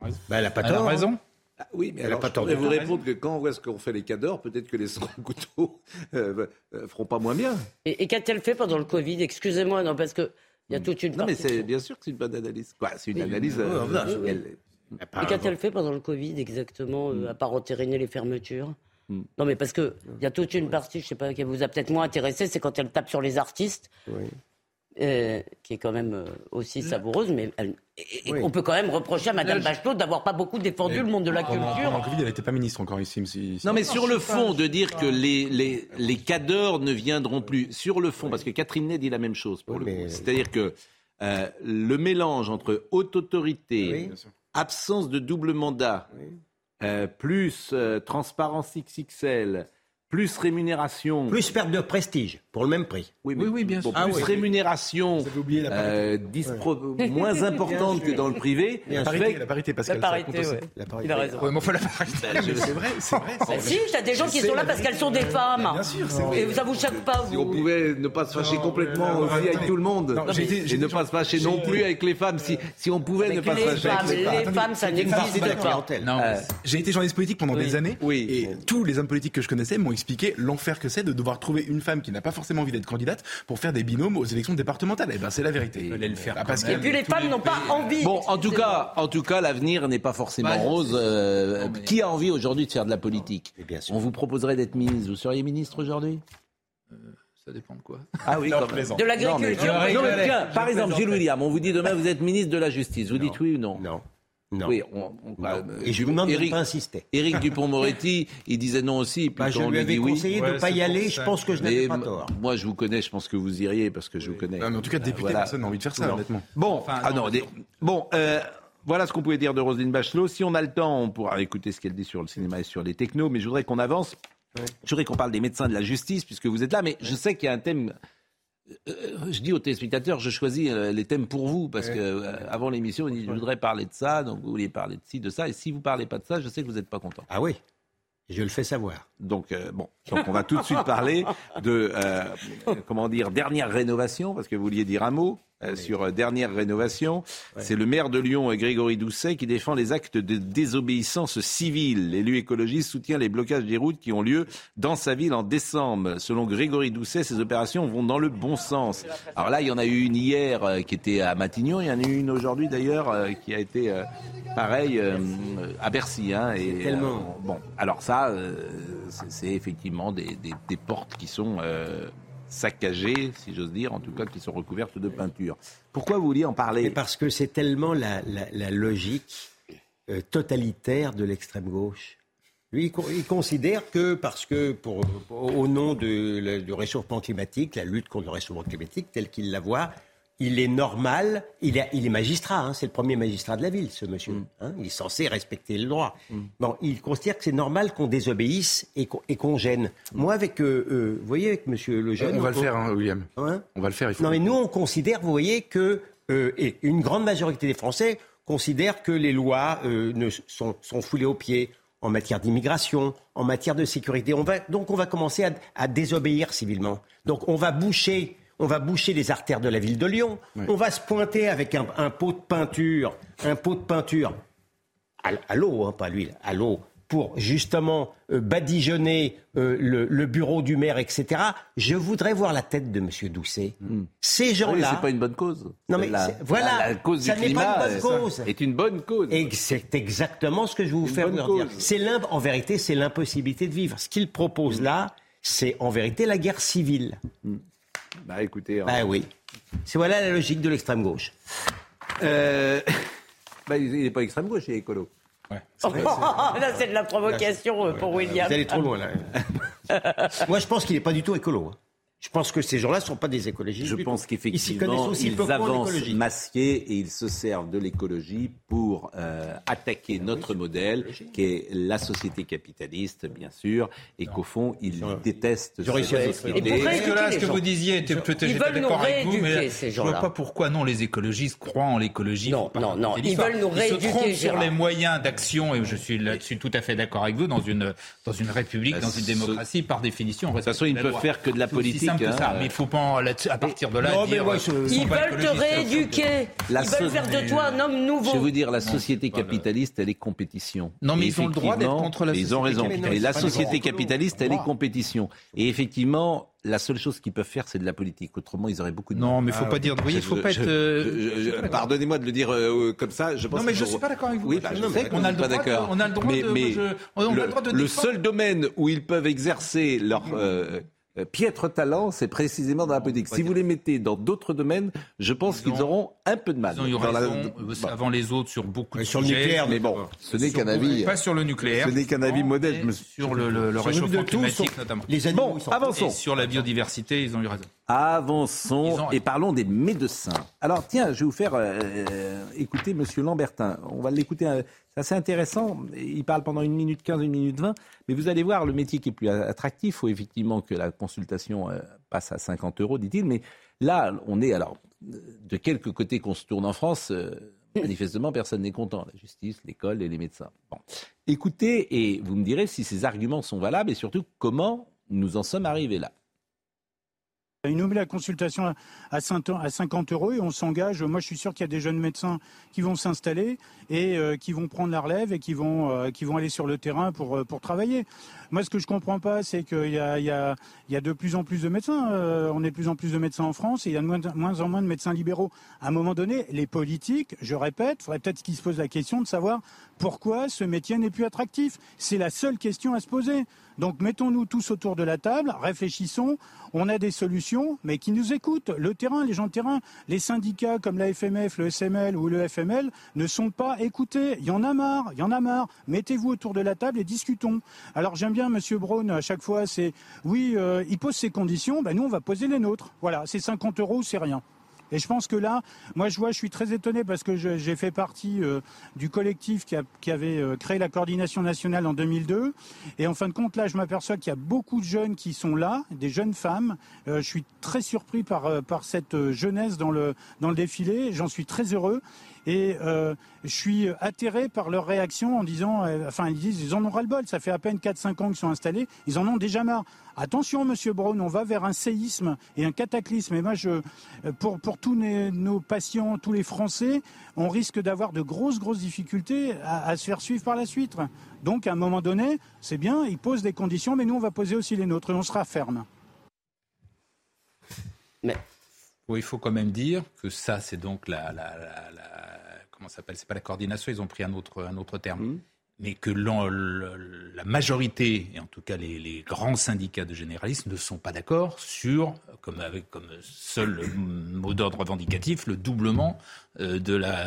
Ben, elle a pas Elle a tort. hein. raison. Ah oui, mais Elle a alors, pas je tort pourrais de vous répondre que quand est-ce qu'on fait les cadors, peut-être que les couteaux euh, euh, feront pas moins bien. Et, et qu'a-t-elle fait pendant le Covid? Excusez-moi, non, parce que il y a toute une Non, mais partie- c'est bien sûr que c'est une bonne analyse. Quoi, c'est une Oui. analyse. Oui, euh, je- elle- Et qu'a-t-elle fait pendant le Covid exactement, euh, à part entériner les fermetures? Hmm. Non, mais parce que il y a toute une partie, je sais pas, qui vous a peut-être moins intéressé, c'est quand elle tape sur les artistes, euh, qui est quand même euh, aussi savoureuse, mais elle- et- et Oui. on peut quand même reprocher à Madame Bachelot d'avoir pas beaucoup défendu le monde de la Pendant, culture. pendant le Covid, elle n'était pas ministre encore ici. me- si- si- Non, mais sur le fond, de dire que les, les, les cadors ne viendront plus. Sur le fond, parce que Catherine Ney dit la même chose pour le coup. C'est-à-dire que euh, le mélange entre haute autorité, absence de double mandat, euh, plus euh, transparence XXL, plus rémunération. Plus perte de prestige, pour le même prix. Oui, mais bien bon, Ah plus oui. rémunération euh, dispro- moins importante que dans le privé. La parité, la parité, Pascal. La parité, ouais. La parité. Il a raison. Ouais, mais enfin, la parité. Je- C'est vrai, c'est vrai. Bah si, t'as des gens qui sont là parce qu'elles sont des femmes. Bien sûr, c'est vrai. Et ça vous choque pas, Si on vous pouvait ne pas se fâcher complètement non, aussi avec tout le monde, et ne pas se fâcher non plus avec les femmes, si, si on pouvait ne pas se fâcher avec les femmes. les femmes, ça n'existe pas. Euh, J'ai été journaliste politique pendant Oui. des années Oui. et tous les hommes politiques que je connaissais m'ont expliqué l'enfer que c'est de devoir trouver une femme qui n'a pas forcément envie d'être candidate pour faire des binômes aux élections départementales. Et ben c'est la vérité. Il le faire Ah, Pascal, Et puis les femmes n'ont pas envie. Bon, en tout cas, en tout cas, l'avenir n'est pas forcément Bah, rose. euh, Non, mais- Qui a envie aujourd'hui de faire de la politique Et bien sûr. On vous proposerait d'être ministre. Vous seriez ministre aujourd'hui? Ça dépend de quoi. Ah oui, Non. De l'agriculture. Non, mais, non, mais rigolais. tiens, Je par exemple. Gilles William, on vous dit demain vous êtes ministre de la Justice. Vous dites oui ou non? Non. Non. Oui, on, on- Non. bah, Et je vous demande de ne pas insister. Éric Dupont-Moretti, il disait non aussi. puis Bah, je quand on lui lui avais dit oui, conseillé de Ouais, ne pas y aller. ça. Je pense que je n'avais pas tort. moi je vous connais, je pense que vous iriez parce que je vous connais. Non, mais en tout cas, député, Voilà. personne n'a envie de faire ça, Non. honnêtement. Bon, Enfin, ah non, non, des- bon, euh, voilà ce qu'on pouvait dire de Roselyne Bachelot. Si on a le temps, on pourra écouter ce qu'elle dit sur le cinéma et sur les technos, mais je voudrais qu'on avance. Je voudrais qu'on parle des médecins de la justice, puisque vous êtes là, mais je sais qu'il y a un thème. Euh, je dis aux téléspectateurs, je choisis euh, les thèmes pour vous, parce que euh, avant l'émission, on dit, je voudrais parler de ça, donc vous vouliez parler de ci, de ça, et si vous parlez pas de ça, je sais que vous n'êtes pas content. Ah oui. Je le fais savoir. Donc euh, bon, donc on va tout de suite parler de euh, comment dire dernière rénovation parce que vous vouliez dire un mot euh, sur euh, dernière rénovation. C'est le maire de Lyon, euh, Grégory Doucet, qui défend les actes de désobéissance civile. L'élu écologiste soutient les blocages des routes qui ont lieu dans sa ville en décembre. Selon Grégory Doucet, ces opérations vont dans le bon sens. Alors là, il y en a eu une hier euh, qui était à Matignon, il y en a eu une aujourd'hui d'ailleurs euh, qui a été euh, pareil euh, à Bercy. Hein, et, Tellement. bon, alors ça, euh, c'est c'est effectivement des, des- des portes qui sont euh, saccagées, si j'ose dire, en tout cas qui sont recouvertes de peinture. Pourquoi vous vouliez en parler parce que c'est tellement la, logique euh, totalitaire de l'extrême gauche. Lui, il, con- il considère que parce que, au nom du réchauffement climatique, la lutte contre le réchauffement climatique, telle qu'il la voit, il est normal, il est, il est magistrat, hein, c'est le premier magistrat de la ville, ce monsieur. Mm. hein, il est censé respecter le droit. Bon, il considère que c'est normal qu'on désobéisse et qu'on, et qu'on gêne. Moi, avec, euh, euh, vous voyez, avec monsieur Lejeune... On va le faire, hein, William. On va le faire. Il faut non, mais nous, on considère, vous voyez, que euh, et une grande majorité des Français considèrent que les lois ne, sont, sont foulées aux pieds en matière d'immigration, en matière de sécurité. On va, donc, on va commencer à, à désobéir civilement. Donc, on va boucher. On va boucher les artères de la ville de Lyon. On va se pointer avec un, un pot de peinture, un pot de peinture à, à l'eau, hein, pas à l'huile, à l'eau, pour justement euh, badigeonner euh, le, le bureau du maire, etc. Je voudrais voir la tête de M. Doucet. Ces Oui, gens-là. c'est pas une bonne cause. Non mais La- voilà, la, la cause ça du n'est climat pas une bonne cause. est une bonne cause. Et c'est exactement ce que je vais vous faire dire. C'est en vérité, c'est l'impossibilité de vivre. Ce qu'il propose là, c'est en vérité la guerre civile. Bah écoutez, hein. Bah oui. C'est voilà la logique de l'extrême gauche. Euh, bah, il n'est pas extrême gauche, il est écolo. Là, c'est de la provocation euh, pour William. Vous allez trop loin là. Moi, je pense qu'il n'est pas du tout écolo. hein. Je pense que ces gens-là ne sont pas des écologistes. Je du pense tout. Ils s'y connaissent qu'effectivement, aussi ils qu'en avancent masqués et ils se servent de l'écologie pour euh, attaquer notre modèle, qui est la société capitaliste, bien sûr, et qu'au fond, ils détestent Ils cette détruire. société. Et que là, ce que vous disiez était peut-être Ils j'étais veulent nous d'accord avec vous, rééduquer, mais ces je vois gens-là. pas pourquoi non les écologistes croient en l'écologie. Non, non, non, ils veulent nous Ils se rééduquer, trompent sur les moyens d'action et je suis là-dessus tout à fait d'accord avec vous dans une dans une république, Bah, dans une ce- démocratie par définition. De toute façon, ils ne peuvent faire que de la politique, simple que ça, mais il faut pas en- à partir de là Non, dire. euh, ils veulent te rééduquer. La Ils veulent so- faire de toi un homme nouveau. Je vais vous dire, la société capitaliste, elle est compétition. Non, mais Et ils ont le droit d'être contre la Ils ont société raison. Mais la société capitaliste, elle est compétition. Et effectivement, la seule chose qu'ils peuvent faire, c'est de la politique. Autrement, ils auraient beaucoup de Non, mais faut pas dire. Vous voyez, Je- faut pas je- être. euh. Pardonnez-moi de le dire euh, comme ça. Je pense Non, mais je faut- suis pas d'accord avec vous. Oui, bah, je Non, sais mais que on vous a le pas droit de- on a le droit mais, de- mais je- on a le, droit de le défendre. seul domaine où ils peuvent exercer leur euh, euh, piètre talent, c'est précisément dans la politique. Si vous les mettez dans d'autres domaines, je pense Ils qu'ils ont- auront un peu de mal. Ils ont eu la- raison euh, Bon. avant les autres sur beaucoup de sur le nucléaire, Mais bon, ce n'est qu'un avis. Pas sur le nucléaire. Ce n'est qu'un avis modeste. Sur le, le- le Sur réchauffement de tout, climatique notamment. Les animaux, Bon, avançons. Et sur la biodiversité, ils ont eu raison. Avançons et parlons des médecins. Alors tiens, je vais vous faire euh, écouter Monsieur Lambertin. On va l'écouter, euh, c'est assez intéressant. Il parle pendant une minute 15, une minute 20, mais vous allez voir le métier qui est plus attractif. Il faut effectivement que la consultation euh, passe à 50 euros, dit-il. Mais là, on est alors de quelque côté qu'on se tourne en France. euh, Manifestement, personne n'est content. La justice, l'école et les médecins. Bon. Écoutez, et vous me direz si ces arguments sont valables et surtout comment nous en sommes arrivés là. Il nous met la consultation à- à 5 à 50 euros et on s'engage. Moi, je suis sûr qu'il y a des jeunes médecins qui vont s'installer et euh, qui vont prendre la relève et qui vont, euh, aller sur le terrain pour, euh, pour travailler. Moi, ce que je comprends pas, c'est qu'il y a, de plus en plus de médecins. On est de plus en plus de médecins en France et il y a de moins, moins en moins de médecins libéraux. À un moment donné, les politiques, je répète, faudrait peut-être qu'ils se posent la question de savoir pourquoi ce métier n'est plus attractif. C'est la seule question à se poser. Donc mettons-nous tous autour de la table, réfléchissons, on a des solutions, mais qui nous écoutent. Le terrain, les gens de terrain, les syndicats comme la FMF, le SML ou le FML ne sont pas écoutés. Il y en a marre, il y en a marre. Mettez-vous autour de la table et discutons. Alors j'aime bien Monsieur Braun, à chaque fois, c'est oui, euh, il pose ses conditions, ben nous on va poser les nôtres. Voilà, c'est 50 euros, c'est rien. Et je pense que là, moi je vois, je suis très étonné parce que j'ai fait partie euh, du collectif qui, avait euh, créé la coordination nationale en 2002. Et en fin de compte, là, je m'aperçois qu'il y a beaucoup de jeunes qui sont là, des jeunes femmes. Euh, je suis très surpris par, cette jeunesse dans le, dans le défilé. J'en suis très heureux. Et je suis atterré par leur réaction en disant, enfin ils disent, ils en ont ras-le-bol, ça fait à peine 4-5 ans qu'ils sont installés, ils en ont déjà marre. Attention Monsieur Braun, on va vers un séisme et un cataclysme. Et moi, je, pour, pour tous nos patients, tous les Français, on risque d'avoir de grosses, grosses difficultés à, à se faire suivre par la suite. Donc à un moment donné, c'est bien, ils posent des conditions, mais nous on va poser aussi les nôtres et on sera ferme. Mais Oui, il faut quand même dire que ça, c'est donc la, la, la, la- comment ça s'appelle? C'est pas la coordination, ils ont pris un autre, un autre terme. Mais que la majorité, et en tout cas les, grands syndicats de généralistes, ne sont pas d'accord sur, comme seul mot d'ordre revendicatif, le doublement euh,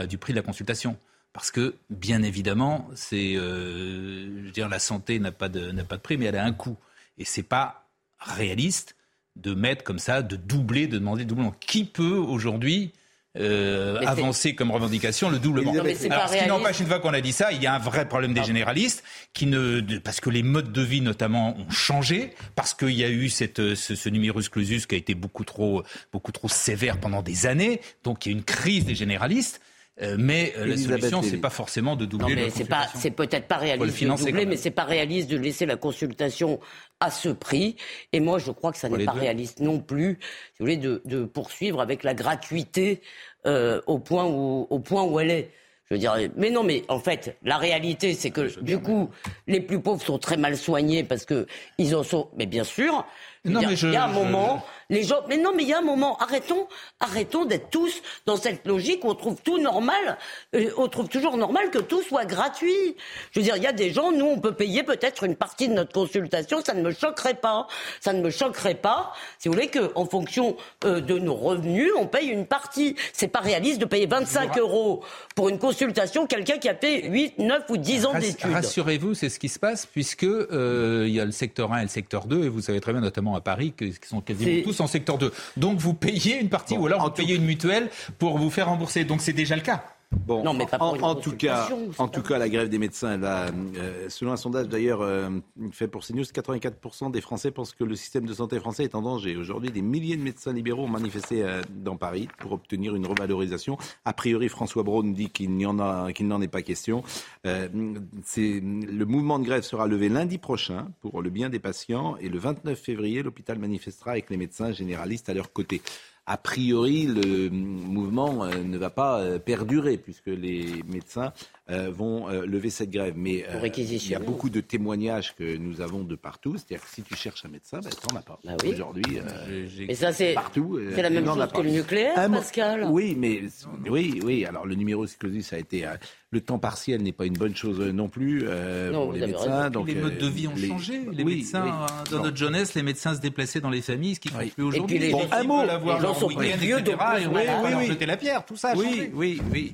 du prix de la consultation. Parce que, bien évidemment, c'est, euh, je dire, la santé n'a pas de n'a pas de prix, mais elle a un coût, et c'est pas réaliste de mettre comme ça, de doubler, de demander doublement. Qui peut aujourd'hui euh, avancer comme revendication le doublement. Non, Alors, ce qui n'empêche, une fois qu'on a dit ça, il y a un vrai problème des généralistes, qui ne, parce que les modes de vie notamment ont changé, parce qu'il y a eu cette, ce, ce numerus clausus qui a été beaucoup trop, beaucoup trop sévère pendant des années, donc il y a une crise des généralistes. Euh, mais euh, la solution, c'est pas forcément de Non, doubler mais le c'est pas, c'est peut-être pas réaliste de doubler, mais c'est pas réaliste de laisser la consultation à ce prix. Et moi, je crois que ça n'est pas deux. réaliste non plus, si vous voulez, de, de poursuivre avec la gratuité euh, au point où, au point où elle est. Je veux dire, mais non, mais en fait, la réalité, c'est que du coup, les plus pauvres sont très mal soignés parce que ils en sont. Mais bien sûr, Non, dire, mais je- il y a un je- moment, les gens. Mais non, mais il y a un moment. Arrêtons, arrêtons d'être tous dans cette logique où on trouve tout normal. euh, on trouve toujours normal que tout soit gratuit. Je veux dire, il y a des gens, nous, on peut payer peut-être une partie de notre consultation. Ça ne me choquerait pas. Ça ne me choquerait pas, si vous voulez, qu'en fonction euh, de nos revenus, on paye une partie. C'est pas réaliste de payer 25 euros pour une consultation quelqu'un qui a fait 8, 9 ou 10 ans Rass- d'études. Rassurez-vous, c'est ce qui se passe, puisque euh, il y a le secteur 1 et le secteur 2, et vous savez très bien, notamment à Paris, qu'ils sont quasiment tous en secteur 2. Donc vous payez une partie, ou alors vous payez une mutuelle pour vous faire rembourser. Donc c'est déjà le cas. Bon, Non, mais pas en, tout cas, en tout la grève des médecins, elle va, euh, selon un sondage d'ailleurs euh, fait pour CNews, 84% des Français pensent que le système de santé français est en danger. Aujourd'hui, des milliers de médecins libéraux ont manifesté euh, dans Paris pour obtenir une revalorisation. A priori, François Braun dit qu'il n'y en a, qu'il n'en est pas question. Le mouvement de grève sera levé lundi prochain pour le bien des patients et le 29 février, l'hôpital manifestera avec les médecins généralistes à leur côté a priori, le mouvement euh, ne va pas euh, perdurer puisque les médecins vont euh, lever cette grève. Mais euh, il y a beaucoup de témoignages que nous avons de partout. C'est-à-dire que si tu cherches un médecin, ben, tu n'en as pas. Bah oui. Aujourd'hui, euh, ça, c'est partout. euh, c'est la même chose que le nucléaire, Pascal. Oui, mais oui, oui. Alors le numéro clausus a été euh, le temps partiel n'est pas une bonne chose euh, non plus euh, Non, pour les médecins. Donc les modes de euh, vie ont les- changé. Les oui, médecins, oui. euh, dans Bon. notre jeunesse, les médecins se déplaçaient dans les familles, ce qu'ils font Oui. plus Et aujourd'hui. les gens- un mot. avoir les gens sont plus vieux, etc., et on Oui, oui. jeter la pierre. Tout ça a Oui, changé. oui, oui.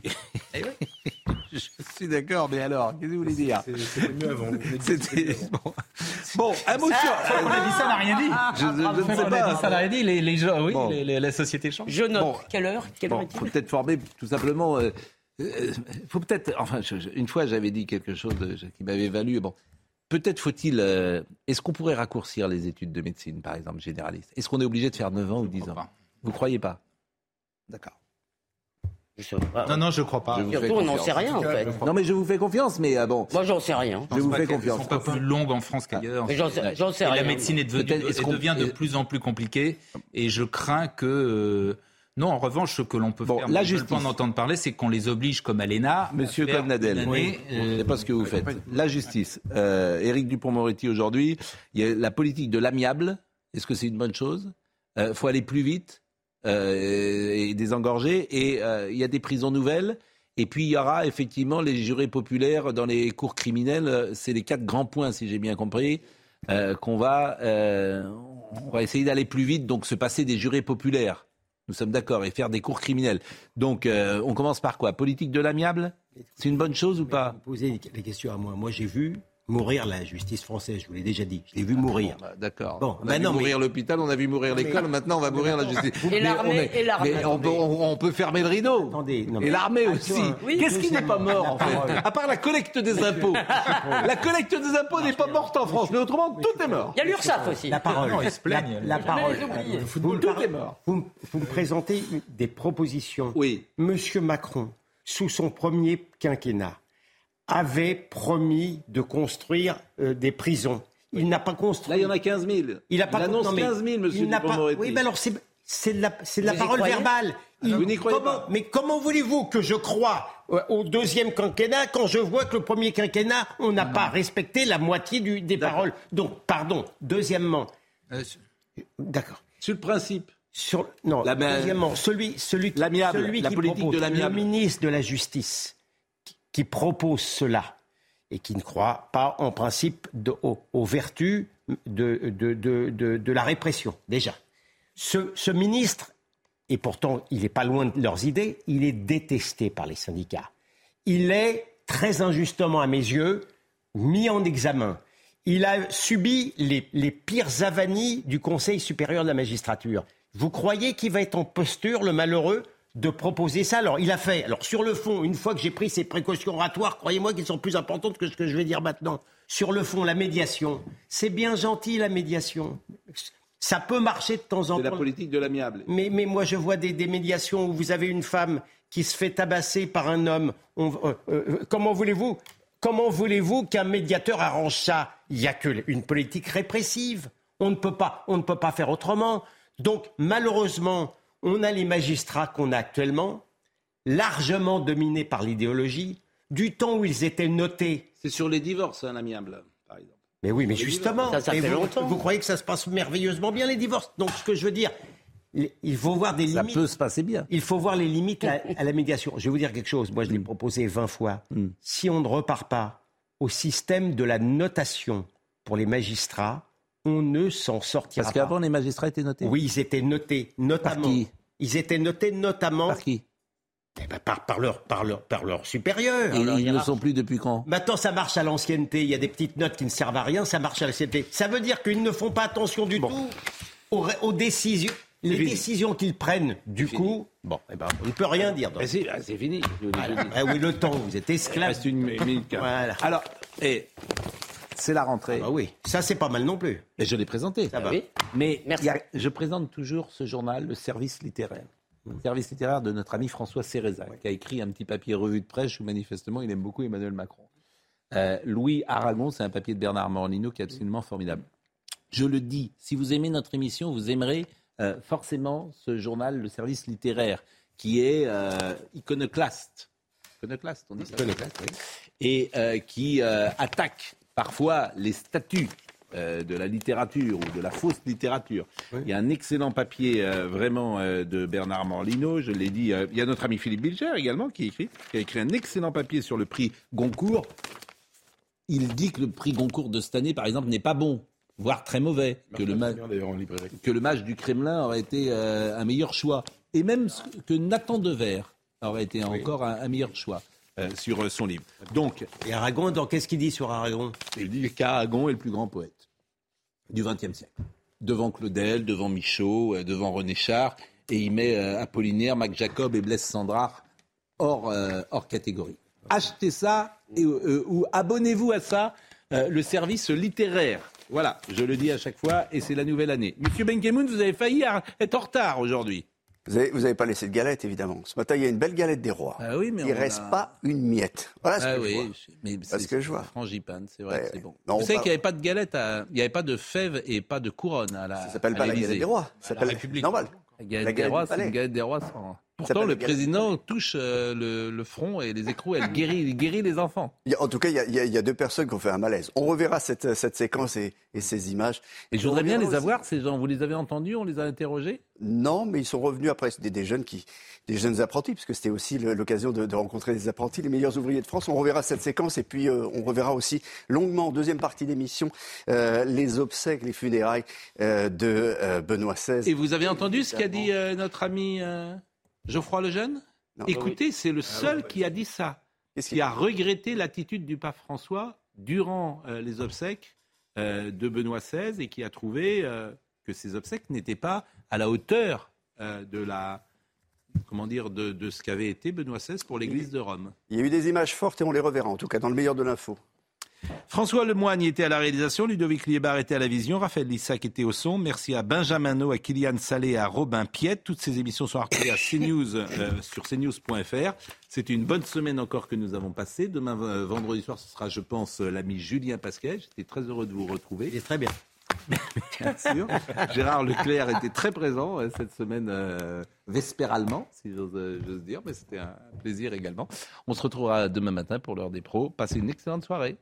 Je suis d'accord, mais alors, qu'est-ce que vous voulez dire? C'était mieux avant. C'était bon. Bon, un mot sur. On a dit ça, on n'a rien dit. Je, je- je ne sais On a dit ça, on pas. n'a rien dit. Les, les gens, oui, Bon. les- les- la société change. Je note. Bon. Quelle heure? Quelle heure Bon, est-il? faut peut-être former tout simplement. euh, euh, faut peut-être. Enfin, je- je- une fois, j'avais dit quelque chose de- qui m'avait valu. Bon, peut-être faut-il. euh, Est-ce qu'on pourrait raccourcir les études de médecine, par exemple, généraliste? Est-ce qu'on est obligé de faire 9 ans ou 10 ans? Pas. Vous croyez pas? D'accord. Je sais pas. Non, non, je crois pas. Je Surtout, on n'en confiance. sait rien, en fait. Non, mais je vous fais confiance, mais ah bon. Moi, j'en sais rien. Je vous fais confiance. sont pas plus longues en France qu'ailleurs. Mais j'en sais, j'en sais Et rien. la médecine est devenue, est-ce elle qu'on- devient de est- plus en plus compliquée. Et je crains que. euh, non, en revanche, ce que l'on peut Bon, faire, la je justice. en entendre parler, c'est qu'on les oblige, comme à l'ENA. Monsieur une année, euh, c'est pas ce que vous faites. La justice. Euh, Éric Dupont-Moretti aujourd'hui, il y a la politique de l'amiable. Est-ce que c'est une bonne chose? Il faut aller plus vite euh, et désengorger. Et euh, il y a des prisons nouvelles. Et puis il y aura effectivement les jurés populaires dans les cours criminelles. C'est les quatre grands points, si j'ai bien compris, euh, qu'on va, euh, on va essayer d'aller plus vite, donc se passer des jurés populaires. Nous sommes d'accord et faire des cours criminels. Donc euh, on commence par quoi? Politique de l'amiable? C'est une bonne chose ou pas? Vous les questions à moi. Moi, j'ai vu mourir la justice française, je vous l'ai déjà dit. Je l'ai vu mourir. Bah, D'accord. Bon, on a bah vu non, mais- mourir l'hôpital, on a vu mourir l'école, maintenant on va mourir la justice. Et l'armée, on on peut, on- on peut fermer le rideau. Attendez, non, Et l'armée aussi. oui, Qu'est-ce qui n'est pas mort en fait. À part la collecte des impôts. la collecte des impôts n'est pas morte en France, mais autrement tout est mort. Il y a l'URSSAF aussi. La parole. Non, ils se plaignent. La, la parole. Vous, Tout est mort. Vous, me- vous me présentez des propositions. Oui. Monsieur Macron, sous son premier quinquennat, avait promis de construire euh, des prisons. Il n'a pas construit. Là, il y en a 15 000. Il a pas annonce non, mais 15 000, monsieur il n'a pas-. Oui, mais alors c'est c'est de la, c'est de la parole verbale. Il- Vous n'y croyez comment- pas Mais comment voulez-vous que je croie euh, au deuxième quinquennat quand je vois que le premier quinquennat, on n'a pas respecté la moitié du- des paroles? Donc, pardon. Deuxièmement, euh, d'accord. Sur le principe. Sur, non, La- deuxièmement, celui, celui, celui la qui politique propose, de l'amiable. le ministre de la Justice qui, propose cela et qui ne croit pas en principe aux, vertus de, de- de la répression, déjà. Ce, ce ministre, et pourtant il n'est pas loin de leurs idées, il est détesté par les syndicats. Il est, très injustement à mes yeux, mis en examen. il a subi les, les pires avanies du Conseil supérieur de la magistrature. Vous croyez qu'il va être en posture, le malheureux, de proposer ça Alors, il a fait. Alors, sur le fond, une fois que j'ai pris ces précautions oratoires, croyez-moi qu'elles sont plus importantes que ce que je vais dire maintenant. Sur le fond, la médiation. C'est bien gentil, la médiation. Ça peut marcher de temps en temps. C'est la politique de l'amiable. Mais, mais moi, je vois des, des médiations où vous avez une femme qui se fait tabasser par un homme. On- euh, euh, comment voulez-vous Comment voulez-vous qu'un médiateur arrange ça? Il n'y a qu'une politique répressive. On ne peut pas, on ne peut pas faire autrement. Donc, malheureusement, on a les magistrats qu'on a actuellement, largement dominés par l'idéologie, du temps où ils étaient notés. C'est sur les divorces, un amiable, par exemple. Mais oui, mais justement, divorces. Et vous, vous croyez que ça se passe merveilleusement bien les divorces? Donc, ce que je veux dire, il faut voir des Ça limites. peut se passer bien. Il faut voir les limites à, à la médiation. Je vais vous dire quelque chose. Moi, je l'ai Mm. proposé 20 fois. Si on ne repart pas au système de la notation pour les magistrats, on ne s'en sortira Parce pas. qu'avant, les magistrats étaient notés. Oui, ils étaient notés, notamment. qui Ils étaient notés notamment. Par qui par, par, leur, par, leur, par leur supérieur. Et leur ils ne sont plus depuis quand Maintenant, ça marche à l'ancienneté. Il y a des petites notes qui ne servent à rien. Ça marche à l'ancienneté. Ça veut dire qu'ils ne font pas attention du tout aux, décisions. Les fini. décisions qu'ils prennent, du coup, bon, eh ben, on ne peut rien dire. donc. Eh, C'est ah, c'est fini. Voilà. Ah oui, le temps, vous êtes Il esclave. reste une minute. Voilà. Alors, et c'est la rentrée. Ah oui, ça c'est pas mal non plus. Et je l'ai présenté. Ça va. Oui. Mais Merci. a- je présente toujours ce journal, le service littéraire. Le service littéraire de notre ami François Céreza, qui a écrit un petit papier revue de presse où manifestement il aime beaucoup Emmanuel Macron. Euh, Louis Aragon, c'est un papier de Bernard Morlino qui est absolument formidable. Je le dis, si vous aimez notre émission, vous aimerez euh, forcément ce journal, le service littéraire, qui est euh, iconoclaste. Iconoclaste, on dit ça Et euh, qui euh, attaque parfois les statuts euh, de la littérature ou de la fausse littérature. Il y a un excellent papier euh, vraiment euh, de Bernard Morlino, je l'ai dit. il y a notre ami Philippe Bilger également qui, écrit, qui a écrit un excellent papier sur le prix Goncourt. Il dit que le prix Goncourt de cette année, par exemple, n'est pas bon, voire très mauvais, que le, ma- que match du Kremlin aurait été un meilleur choix. Et même que Nathan Dever aurait été encore un, un meilleur choix euh, sur euh, son livre. Donc, Et Aragon, donc qu'est-ce qu'il dit sur Aragon? il dit qu'Aragon est le plus grand poète du XXe siècle. Devant Claudel, devant Michaud, euh, devant René Char, et il met euh, Apollinaire, Mac Jacob et Blaise Sandrard hors, euh, hors catégorie. Achetez ça et, ou abonnez-vous à ça, le service littéraire. Voilà, je le dis à chaque fois, et c'est la nouvelle année. Monsieur Benkemoun, vous avez failli être en retard aujourd'hui. Vous n'avez vous avez pas laissé de galette, évidemment. Ce matin, il y a une belle galette des rois. Ah oui, mais il on reste a- pas une miette. Voilà ce Ah que oui, je vois. mais Voilà ce que je vois. Frangipane, c'est vrai Ouais, que c'est ouais. bon. Non, vous on savez qu'il n'y avait pas de galette, à- il n'y avait pas de fèves et pas de couronne à la. Ça s'appelle pas la galette des rois. Ça s'appelle normal. La galette, La des galette rois, du c'est une galette des rois sans. Pourtant, le président touche euh, le, le front et les écrous, elle guérit, il guérit les enfants. Il y a- en tout cas, il y, a, il y deux personnes qui ont fait un malaise. On reverra cette, cette séquence et, et ces images. Et je On voudrais bien les aussi- avoir, ces gens. Vous les avez entendus, on les a interrogés? Non, mais ils sont revenus après. C'était des jeunes qui, des jeunes apprentis, puisque c'était aussi l'occasion de, de rencontrer des apprentis, les meilleurs ouvriers de France. On reverra cette séquence et puis euh, on reverra aussi longuement en deuxième partie d'émission euh, les obsèques, les funérailles euh, de Benoît XVI. Et vous avez entendu ce qu'a dit notre ami Geoffroy Lejeune Non. Écoutez, c'est le seul qui a dit ça, qui a regretté l'attitude du pape François durant euh, les obsèques euh, de Benoît XVI et qui a trouvé euh, que ces obsèques n'étaient pas à la hauteur de la comment dire de, de ce qu'avait été Benoît XVI pour l'Église de Rome. Il y a eu des images fortes et on les reverra, en tout cas dans le meilleur de l'info. François Lemoigne était à la réalisation, Ludovic Liebar était à la vision, Raphaël Lissac était au son. Merci à Benjamin No, à Kylian Salé et à Robin Piette. Toutes ces émissions sont retrouvées à CNews euh, sur cnews.fr. C'est une bonne semaine encore que nous avons passée. Demain, euh, vendredi soir, ce sera, je pense, euh, l'ami Julien Pasquet. J'étais très heureux de vous retrouver. Il est très bien. Bien sûr. Gérard Leclerc était très présent euh, cette semaine euh, vespéralement, si j'ose euh, j'ose dire, mais c'était un plaisir également. On se retrouvera demain matin pour l'heure des pros. Passez une excellente soirée.